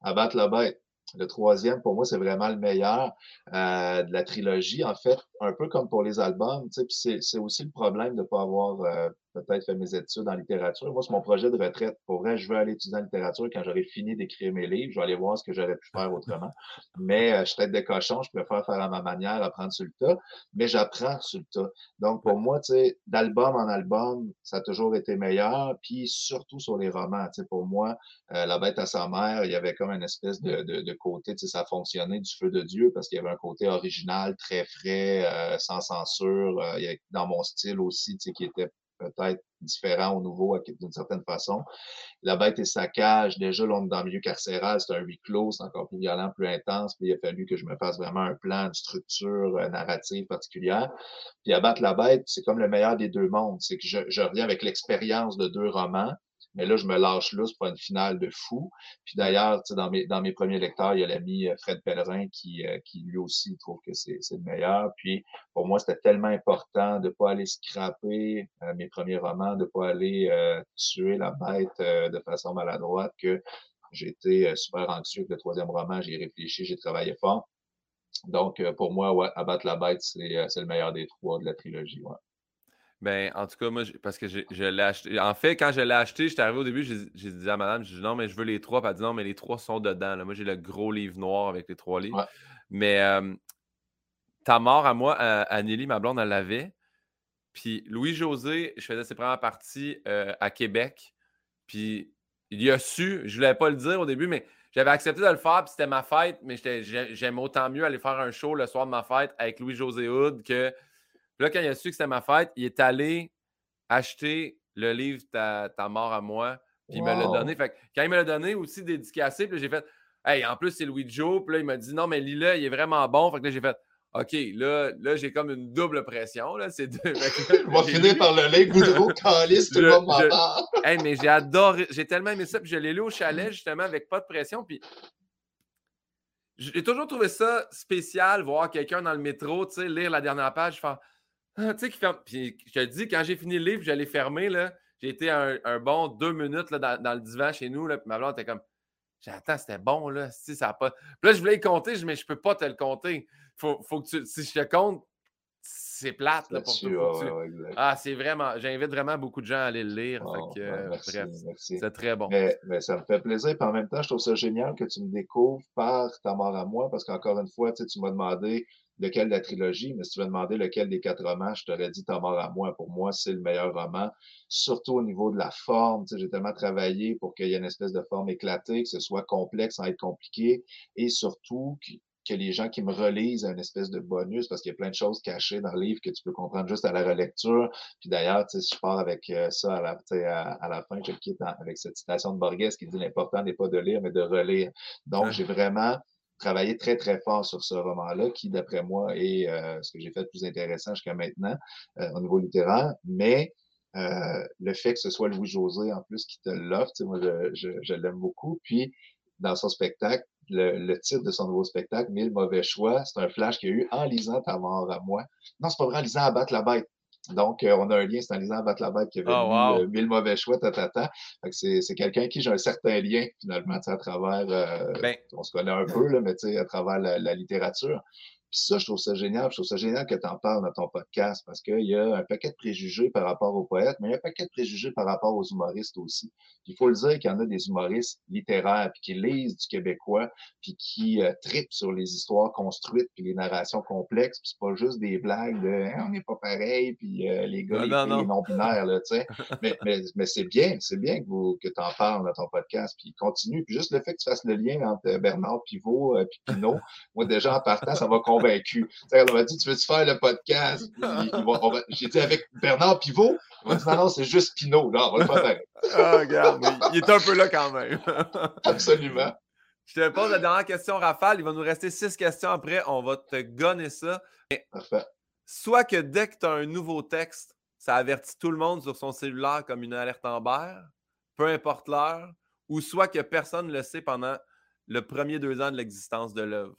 Abattre la bête. Le troisième, pour moi, c'est vraiment le meilleur euh, de la trilogie. En fait, un peu comme pour les albums, tu sais, c'est aussi le problème de ne pas avoir euh, peut-être fait mes études en littérature. Moi, c'est mon projet de retraite. Pour vrai, je veux aller étudier en littérature quand j'aurai fini d'écrire mes livres. Je vais aller voir ce que j'aurais pu faire autrement. Mais euh, je suis tête de cochon, je préfère faire à ma manière, apprendre sur le tas. Mais j'apprends sur le tas. Donc, pour moi, tu sais, d'album en album, ça a toujours été meilleur. Puis surtout sur les romans. Tu sais, pour moi, euh, La bête à sa mère, il y avait comme une espèce de, de, de côté, tu sais, ça fonctionnait du feu de Dieu parce qu'il y avait un côté original, très frais, euh, sans censure. avait, dans mon style aussi, tu qui était peut-être différent au nouveau d'une certaine façon. La bête et sa cage, déjà, là, dans le milieu carcéral, c'est un huis clos, c'est encore plus violent, plus intense, puis il a fallu que je me fasse vraiment un plan, une structure euh, narrative particulière. Puis abattre la bête, c'est comme le meilleur des deux mondes, c'est que je, je reviens avec l'expérience de deux romans, mais là, je me lâche là, c'est pas une finale de fou. Puis d'ailleurs, dans mes, dans mes premiers lecteurs, il y a l'ami euh, Fred Pellerin qui, euh, qui lui aussi trouve que c'est le meilleur. Puis pour moi, c'était tellement important de pas aller scraper euh, mes premiers romans, de pas aller tuer la bête de façon maladroite que j'ai été super anxieux que le troisième roman, j'ai réfléchi, j'ai travaillé fort. Donc, pour moi, ouais, Abattre la bête, c'est le meilleur des trois de la trilogie. Ouais.
Ben, en tout cas, moi, parce que je, l'ai acheté. En fait, quand je l'ai acheté, j'étais arrivé au début, j'ai dit à madame, j'ai dit non, mais je veux les trois. Puis elle a dit non, mais les trois sont dedans. Moi, j'ai le gros livre noir avec les trois livres. Mais ta mort à moi, à, Nelly, ma blonde, elle l'avait. Puis Louis-José, je faisais ses premières parties à Québec. Puis il a su, je voulais pas le dire au début, mais j'avais accepté de le faire, puis c'était ma fête, mais j'aime autant mieux aller faire un show le soir de ma fête avec Louis-José Hood que là, quand il a su que c'était ma fête, il est allé acheter le livre Ta, mort à moi, puis il me l'a donné. Fait quand il me l'a donné aussi dédicacé, puis j'ai fait Hey, en plus, c'est Louis Joe. Puis là, il m'a dit Non, mais lis-le, il est vraiment bon. Fait que là, j'ai fait OK, là, là j'ai comme une double pression. Là, c'est deux...
On va finir par le lait Goudreau, Calice, tout le monde
hey, mais j'ai adoré, j'ai tellement aimé ça. Puis je l'ai lu au chalet, justement, avec pas de pression. Puis j'ai toujours trouvé ça spécial, voir quelqu'un dans le métro, tu sais, lire la dernière page, faire tu sais, qui ferme. Puis je te dis, quand j'ai fini le livre, j'allais fermer, là. J'ai été un, bon deux minutes là, dans, le divan chez nous, là, puis ma blonde était comme. J'attends, c'était bon, là. Si, ça a pas... Puis là, je voulais le compter, je mais je peux pas te le compter. Faut, faut que tu... Si je te compte, c'est plate là, pour toi. ah, c'est vraiment. J'invite vraiment beaucoup de gens à aller le lire. bref, c'est très bon.
Mais, mais, ça me fait plaisir. Puis en même temps, je trouve ça génial que tu me découvres par ta mort à moi, parce qu'encore une fois, tu m'as demandé lequel de la trilogie, mais si tu veux demander lequel des quatre romans, je t'aurais dit Ta mort à moi. Pour moi, c'est le meilleur roman, surtout au niveau de la forme. Tu sais, j'ai tellement travaillé pour qu'il y ait une espèce de forme éclatée, que ce soit complexe sans être compliqué, et surtout que les gens qui me relisent un espèce de bonus parce qu'il y a plein de choses cachées dans le livre que tu peux comprendre juste à la relecture. Puis d'ailleurs, si je pars avec euh, ça à la, à, à la fin, je quitte avec cette citation de Borges qui dit l'important n'est pas de lire, mais de relire. Donc, j'ai vraiment travaillé très, très fort sur ce roman-là, qui, d'après moi, est euh, ce que j'ai fait de plus intéressant jusqu'à maintenant euh, au niveau littéraire. Mais euh, le fait que ce soit Louis-José en plus qui te l'offre, moi, je, je, l'aime beaucoup. Puis, dans son spectacle, le, titre de son nouveau spectacle, Mille mauvais choix, c'est un flash qu'il y a eu en lisant Ta mort à moi. Non, c'est pas vrai, en lisant Abattre la bête. Donc, euh, on a un lien, c'est en lisant bête qui avait oh, mille mauvais choix, tata. C'est quelqu'un qui j'ai un certain lien, finalement, à travers. Euh, ben on se connaît un peu, là, mais à travers la, littérature. Puis ça, je trouve ça génial. Je trouve ça génial que tu en parles dans ton podcast parce qu'il y a un paquet de préjugés par rapport aux poètes, mais il y a un paquet de préjugés par rapport aux humoristes aussi. il faut le dire qu'il y en a des humoristes littéraires puis qui lisent du québécois puis qui euh, tripent sur les histoires construites puis les narrations complexes. Puis c'est pas juste des blagues de hein, on n'est pas pareil puis euh, les gars, les, non, binaires là, tu sais. mais, mais, mais c'est bien, c'est bien que, vous, que tu en parles dans ton podcast puis continue. Puis juste le fait que tu fasses le lien entre Bernard Pivot et euh, Pinot, moi déjà en partant, ça va convaincu. on m'a dit, tu veux-tu faire le podcast? J'ai dit avec Bernard Pivot? On m'a dit, non, non, c'est juste Pinot. Là, on va le faire
Ah, regarde, il est un peu là quand même.
Absolument.
Je te pose la dernière question, Rafale. Il va nous rester six questions après. On va te gonner ça.
Parfait.
Soit que dès que tu as un nouveau texte, ça avertit tout le monde sur son cellulaire comme une alerte Amber, peu importe l'heure, ou soit que personne ne le sait pendant le premier deux ans de l'existence de l'œuvre.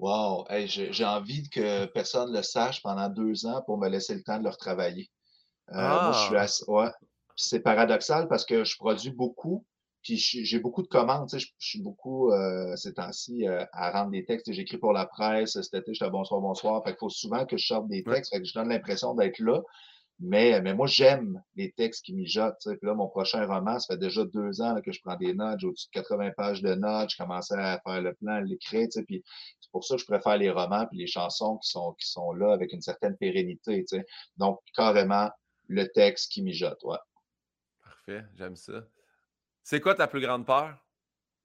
Wow, j'ai envie que personne le sache pendant deux ans pour me laisser le temps de le retravailler. Euh, moi, je suis ah! assez, ouais. C'est paradoxal parce que je produis beaucoup, puis j'ai beaucoup de commandes. Tu sais, je, suis beaucoup euh, ces temps-ci euh, à rendre des textes. J'écris pour la presse. Cet été, j'étais bonsoir, bonsoir. Fait qu'il faut souvent que je sorte des textes. Fait que je donne l'impression d'être là. Mais, mais moi, j'aime les textes qui mijotent. Puis là, mon prochain roman, ça fait déjà deux ans que je prends des notes. J'ai au-dessus de 80 pages de notes. Je commençais à faire le plan, à l'écrire. Puis c'est pour ça que je préfère les romans puis les chansons qui sont, qui sont là avec une certaine pérennité. sais. Donc, carrément, le texte qui mijote. Ouais.
Parfait, j'aime ça. C'est quoi ta plus grande peur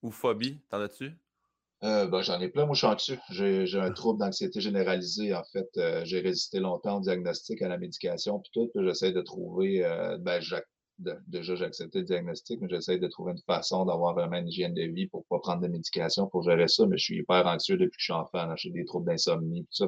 ou phobie? T'en as-tu?
Euh, ben, j'en ai plein. Moi, je suis anxieux. J'ai un trouble d'anxiété généralisée. En fait, euh, j'ai résisté longtemps au diagnostic, à la médication, puis tout. J'essaie de trouver, euh, ben, déjà, j'ai accepté le diagnostic, mais j'essaie de trouver une façon d'avoir vraiment une hygiène de vie pour pas prendre de médication pour gérer ça. Mais je suis hyper anxieux depuis que je suis enfant. J'ai des troubles d'insomnie, tout ça.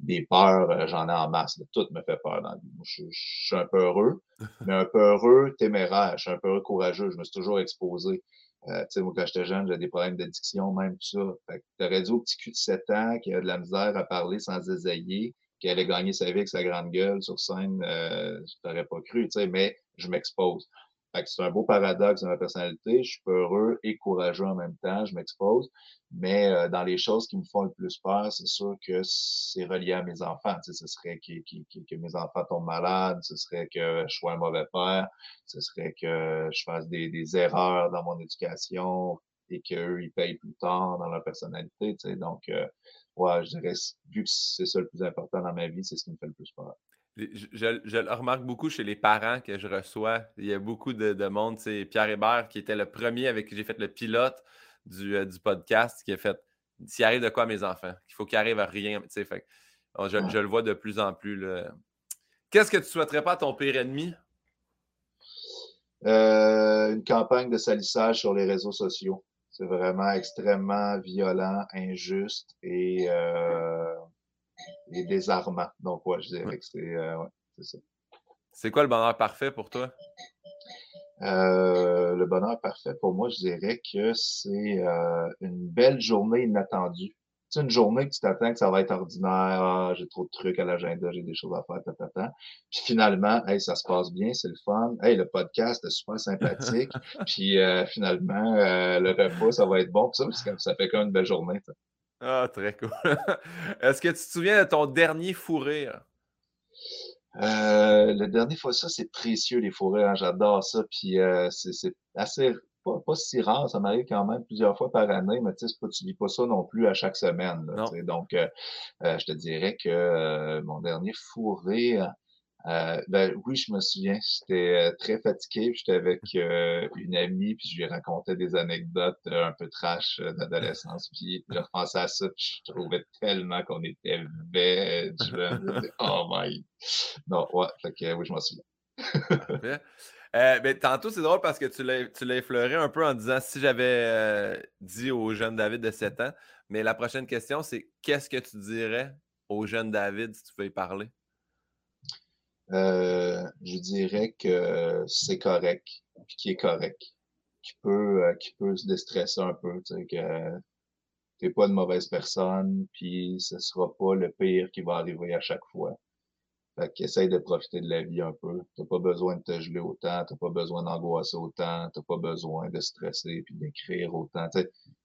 des peurs, j'en ai en masse. Tout me fait peur dans la vie. je, suis un peu heureux, mais un peu heureux, téméraire. Je suis un peu heureux, courageux. Je me suis toujours exposé. Euh, tu sais, moi, quand j'étais jeune, j'avais des problèmes d'addiction, même tout ça. Fait que t'aurais dit au petit cul de 7 ans qui a de la misère à parler sans désailler, qui allait gagner sa vie avec sa grande gueule sur scène, euh, je t'aurais pas cru, tu sais, mais je m'expose. c'est un beau paradoxe de ma personnalité. Je suis heureux et courageux en même temps. Je m'expose. Mais euh, dans les choses qui me font le plus peur, c'est sûr que c'est relié à mes enfants. Tu sais, ce serait que mes enfants tombent malades, ce serait que je sois un mauvais père, ce serait que je fasse des, des erreurs dans mon éducation et qu'eux, ils payent plus tard dans leur personnalité. Tu sais. Donc, euh, ouais, je dirais, vu que c'est ça le plus important dans ma vie, c'est ce qui me fait le plus peur.
Je, je, le remarque beaucoup chez les parents que je reçois. Il y a beaucoup de, de monde. C'est Pierre Hébert qui était le premier avec qui j'ai fait le pilote du, euh, du, podcast qui a fait s'il arrive de quoi à mes enfants, qu'il faut qu'il arrive à rien. Fait, oh, je, je, le vois de plus en plus. Qu'est-ce que tu souhaiterais pas à ton pire ennemi?
Euh, une campagne de salissage sur les réseaux sociaux. C'est vraiment extrêmement violent, injuste et euh, et désarmant. Donc, ouais, je dirais que c'est euh, ça.
C'est quoi le bonheur parfait pour toi?
Euh, le bonheur parfait pour moi, je dirais que c'est euh, une belle journée inattendue. C'est une journée que tu t'attends que ça va être ordinaire, ah, j'ai trop de trucs à l'agenda, j'ai des choses à faire, ta, Puis finalement, hey, ça se passe bien, c'est le fun. Hey, le podcast est super sympathique. puis finalement, le repas, ça va être bon. ça, ça fait quand même une belle journée.
Ah, très cool. Est-ce que tu te souviens de ton dernier fou rire?
Euh, le dernier fois, ça, c'est précieux, les fous rires. Hein, j'adore ça. Puis euh, c'est assez, pas, pas, si rare. Ça m'arrive quand même plusieurs fois par année, mais tu sais, tu vis pas ça non plus à chaque semaine. donc, euh, je te dirais que mon dernier fou rire, euh, ben oui, je me souviens. J'étais euh, très fatigué. J'étais avec euh, une amie, puis je lui racontais des anecdotes un peu trash d'adolescence. Puis je repensais à ça, puis je trouvais tellement qu'on était veg. oh my. Non, ouais, fait que oui, je m'en souviens.
Ben, tantôt, c'est drôle parce que tu l'as effleuré un peu en disant si j'avais dit au jeune David de 7 ans. Mais la prochaine question, c'est qu'est-ce que tu dirais au jeune David si tu veux y parler?
Euh, je dirais que c'est correct, puis qui est correct, qui peut, euh, peut se déstresser un peu, tu sais, que pas une mauvaise personne, puis ce sera pas le pire qui va arriver à chaque fois. Fait qu'essaye de profiter de la vie un peu. T'as pas besoin de te geler autant, t'as pas besoin d'angoisser autant, t'as pas besoin de stresser puis d'écrire autant.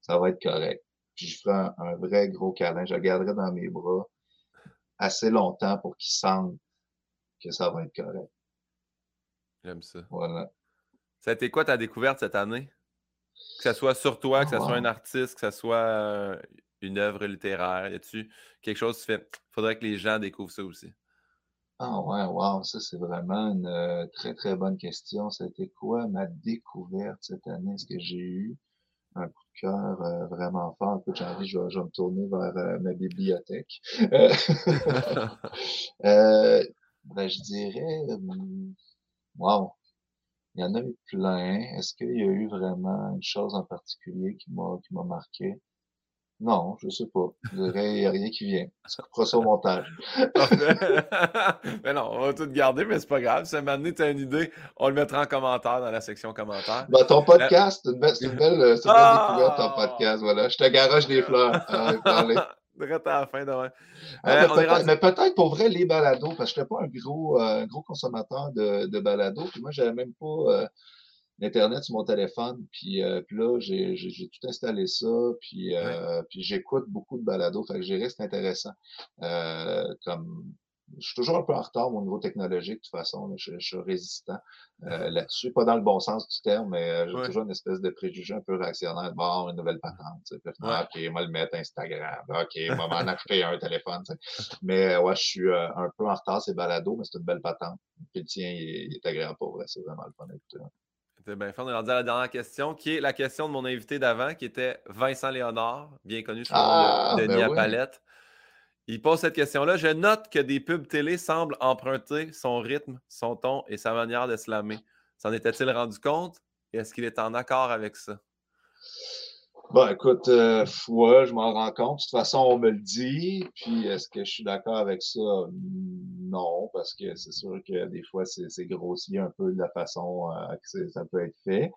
Ça va être correct. puis je ferai un, vrai gros câlin. Je le garderai dans mes bras assez longtemps pour qu'il sente que ça va être correct.
J'aime ça.
Voilà.
Ça a été quoi ta découverte cette année? Que ce soit sur toi, que ce soit un artiste, que ce soit euh, une œuvre littéraire. Y a-tu quelque chose qui fait faudrait que les gens découvrent ça aussi?
Ah ouais, wow, ça c'est vraiment une euh, très très bonne question. C'était quoi ma découverte cette année? Est-ce que j'ai eu un coup de cœur euh, vraiment fort? J'ai envie, je vais, me tourner vers ma bibliothèque. ben, je dirais, wow, il y en a eu plein. Est-ce qu'il y a eu vraiment une chose en particulier qui m'a qui m'a marqué? Non, je sais pas. Il n'y a rien qui vient. Ça fera ça au montage.
mais non, on va tout garder, mais c'est pas grave. Si à tu as une idée, on le mettra en commentaire dans la section commentaires.
Ben, ton podcast, c'est une belle, une belle, une belle découverte, ton podcast. Voilà. Je te garoche des fleurs.
Direct à la fin de
ah, euh, mais peut-être pour vrai les balados, parce que je n'étais pas un gros, euh, gros consommateur de, de balados. Puis moi, j'avais même pas euh, Internet sur mon téléphone. Puis, puis là, j'ai tout installé ça. Puis, puis j'écoute beaucoup de balados. Fait que j'ai c'est intéressant. comme je suis toujours un peu en retard au niveau technologique, de toute façon. je, suis résistant euh, là-dessus. Pas dans le bon sens du terme, mais euh, j'ai toujours une espèce de préjugé un peu réactionnaire. Bon, une nouvelle patente. Puis, OK, on va le mettre Instagram. OK, va m'en acheter un téléphone. Mais ouais, je suis euh, un peu en retard, c'est balado, mais c'est une belle patente. Puis le tien, il, est agréable pour vrai. C'est vraiment le fun.
C'était bien fun. On est rendu à la dernière question, qui est la question de mon invité d'avant, qui était Vincent Léonard, bien connu sous le nom de ah, ben Denis Palette. Il pose cette question-là. Je note que des pubs télé semblent emprunter son rythme, son ton et sa manière de slammer. S'en était-il rendu compte? Est-ce qu'il est en accord avec ça?
Bon, écoute, euh, ouais, je m'en rends compte. De toute façon, on me le dit. Puis, est-ce que je suis d'accord avec ça? Non, parce que c'est sûr que des fois, c'est grossi un peu de la façon euh, que ça peut être fait.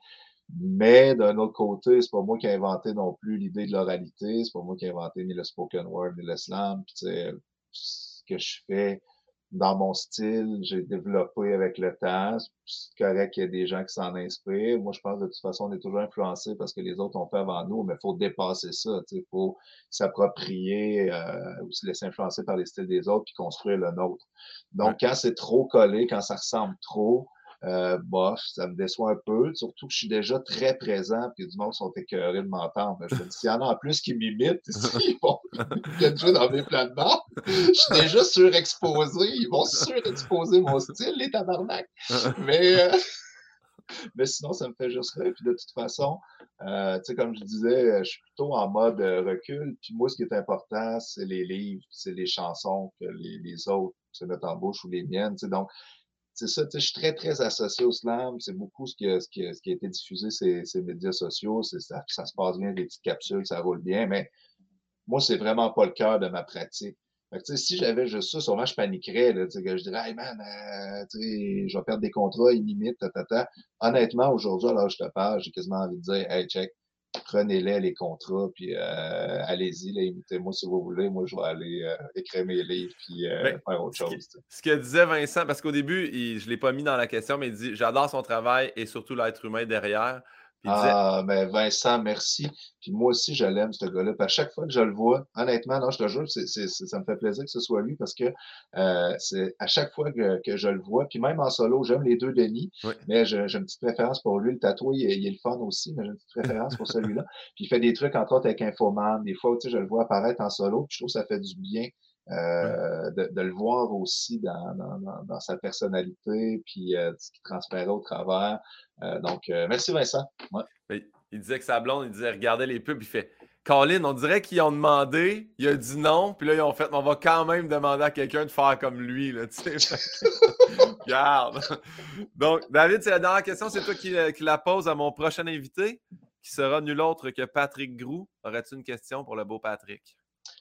Mais d'un autre côté, c'est pas moi qui ai inventé non plus l'idée de l'oralité, c'est pas moi qui ai inventé ni le spoken word ni le slam. Puis, ce que je fais dans mon style, j'ai développé avec le temps. C'est correct qu'il y ait des gens qui s'en inspirent. Moi, je pense de toute façon, on est toujours influencé parce que les autres ont fait avant nous, mais il faut dépasser ça. Il faut s'approprier euh, ou se laisser influencer par les styles des autres puis construire le nôtre. Donc, quand c'est trop collé, quand ça ressemble trop, euh, bof, ça me déçoit un peu, surtout que je suis déjà très présent, puis du monde sont écœurés de m'entendre. Je me dis, s'il y en a en plus qui m'imitent, ils vont jouer dans mes plans de bord. Je suis déjà surexposé, ils vont surexposer mon style, les tabarnak. Mais, euh, mais sinon, ça me fait juste rire. Puis de toute façon, euh, tu sais, comme je disais, je suis plutôt en mode recul. Puis moi, ce qui est important, c'est les livres, c'est les chansons que les, les autres se mettent en bouche ou les miennes. Donc, c'est ça, je suis très, très associé au slam. C'est beaucoup ce qui, a, ce, qui a, ce qui a été diffusé ces, ces médias sociaux. Ça, ça se passe bien, des petites capsules, ça roule bien, mais moi, c'est vraiment pas le cœur de ma pratique. Fait si j'avais juste ça, sûrement je paniquerais. Là, que je dirais, hey man, euh, je vais perdre des contrats, ils m'imitent, ta, Honnêtement, aujourd'hui, alors je te parle, j'ai quasiment envie de dire, hey, check, prenez-les les contrats, puis euh, allez-y, imitez-moi si vous voulez. Moi, je vais aller euh, écrire mes livres, puis euh, ben, faire autre chose.
Ce que, disait Vincent, parce qu'au début, je ne l'ai pas mis dans la question, mais il dit J'adore son travail et surtout l'être humain derrière.
Ah, mais Vincent, merci. Puis moi aussi, je l'aime, ce gars-là. Puis à chaque fois que je le vois, honnêtement, non, je te jure, c'est, ça me fait plaisir que ce soit lui parce que euh, c'est à chaque fois que, que, je le vois, puis même en solo, j'aime les deux Denis, mais j'ai, une petite préférence pour lui. Le tatouage, il, est le fun aussi, mais j'ai une petite préférence pour celui-là. Puis il fait des trucs, entre autres, avec Infoman. Des fois, tu sais, je le vois apparaître en solo, puis je trouve que ça fait du bien. Euh, de, de, le voir aussi dans, dans, dans, sa personnalité, puis euh, ce qui transparaît au travers. Euh, donc, merci Vincent.
Il disait que sa blonde, il disait regardez les pubs, il fait Colin, on dirait qu'ils ont demandé, il a dit non, puis là, ils ont fait on va quand même demander à quelqu'un de faire comme lui. Là, Regarde. Donc, David, c'est la dernière question, c'est toi qui, qui, la pose à mon prochain invité, qui sera nul autre que Patrick Grou. Aurais-tu une question pour le beau Patrick?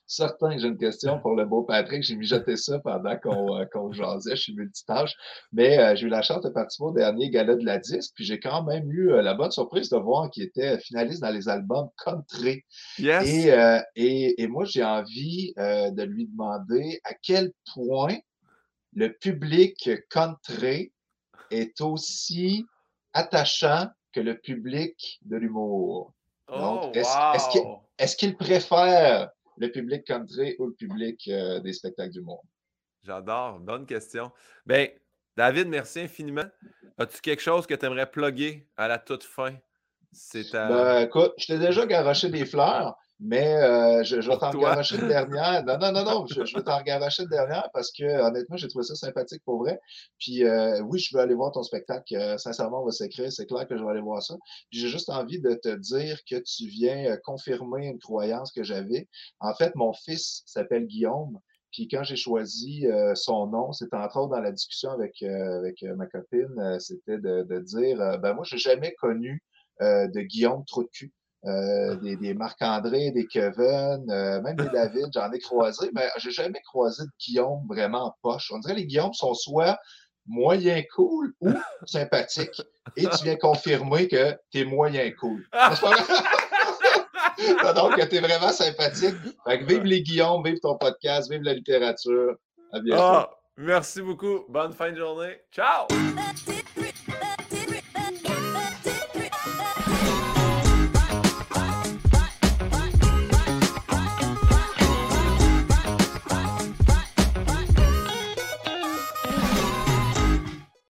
Certain que j'ai une question pour le beau Patrick. J'ai mijoté ça pendant qu'on euh, jasait. Je suis multitâche. Mais euh, j'ai eu la chance de participer au dernier gala de la disque. Puis j'ai quand même eu euh, la bonne surprise de voir qu'il était finaliste dans les albums country.
Yes.
Et, et, et, moi, j'ai envie de lui demander à quel point le public country est aussi attachant que le public de l'humour.
Oh,
est-ce qu'il préfère le public country ou le public euh, des spectacles du monde?
J'adore. Bonne question. Bien, David, merci infiniment. As-tu quelque chose que tu aimerais plugger à la toute fin?
C'est ben, écoute, je t'ai déjà garoché des fleurs, mais euh, je, vais t'en garocher une dernière. Non, non, non, non, je, vais t'en garocher une dernière parce que honnêtement, j'ai trouvé ça sympathique pour vrai. Puis euh, oui, je veux aller voir ton spectacle. Euh, sincèrement, on va s'écrire. C'est clair que je vais aller voir ça. Puis j'ai juste envie de te dire que tu viens confirmer une croyance que j'avais. En fait, mon fils s'appelle Guillaume. Puis quand j'ai choisi son nom, c'était entre autres dans la discussion avec, avec ma copine, c'était de, de, dire ben moi, j'ai jamais connu de Guillaume Trou-de-Cul. Euh, des, des Marc-André, des Kevin, euh, même des David, j'en ai croisé, mais j'ai jamais croisé de Guillaume vraiment poche. On dirait que les Guillaume sont soit moyen cool ou sympathique. Et tu viens confirmer que tu es moyen cool. Donc, tu es vraiment sympathique. Fait que vive les Guillaume, vive ton podcast, vive la littérature. À bientôt. Ah,
merci beaucoup. Bonne fin de journée. Ciao!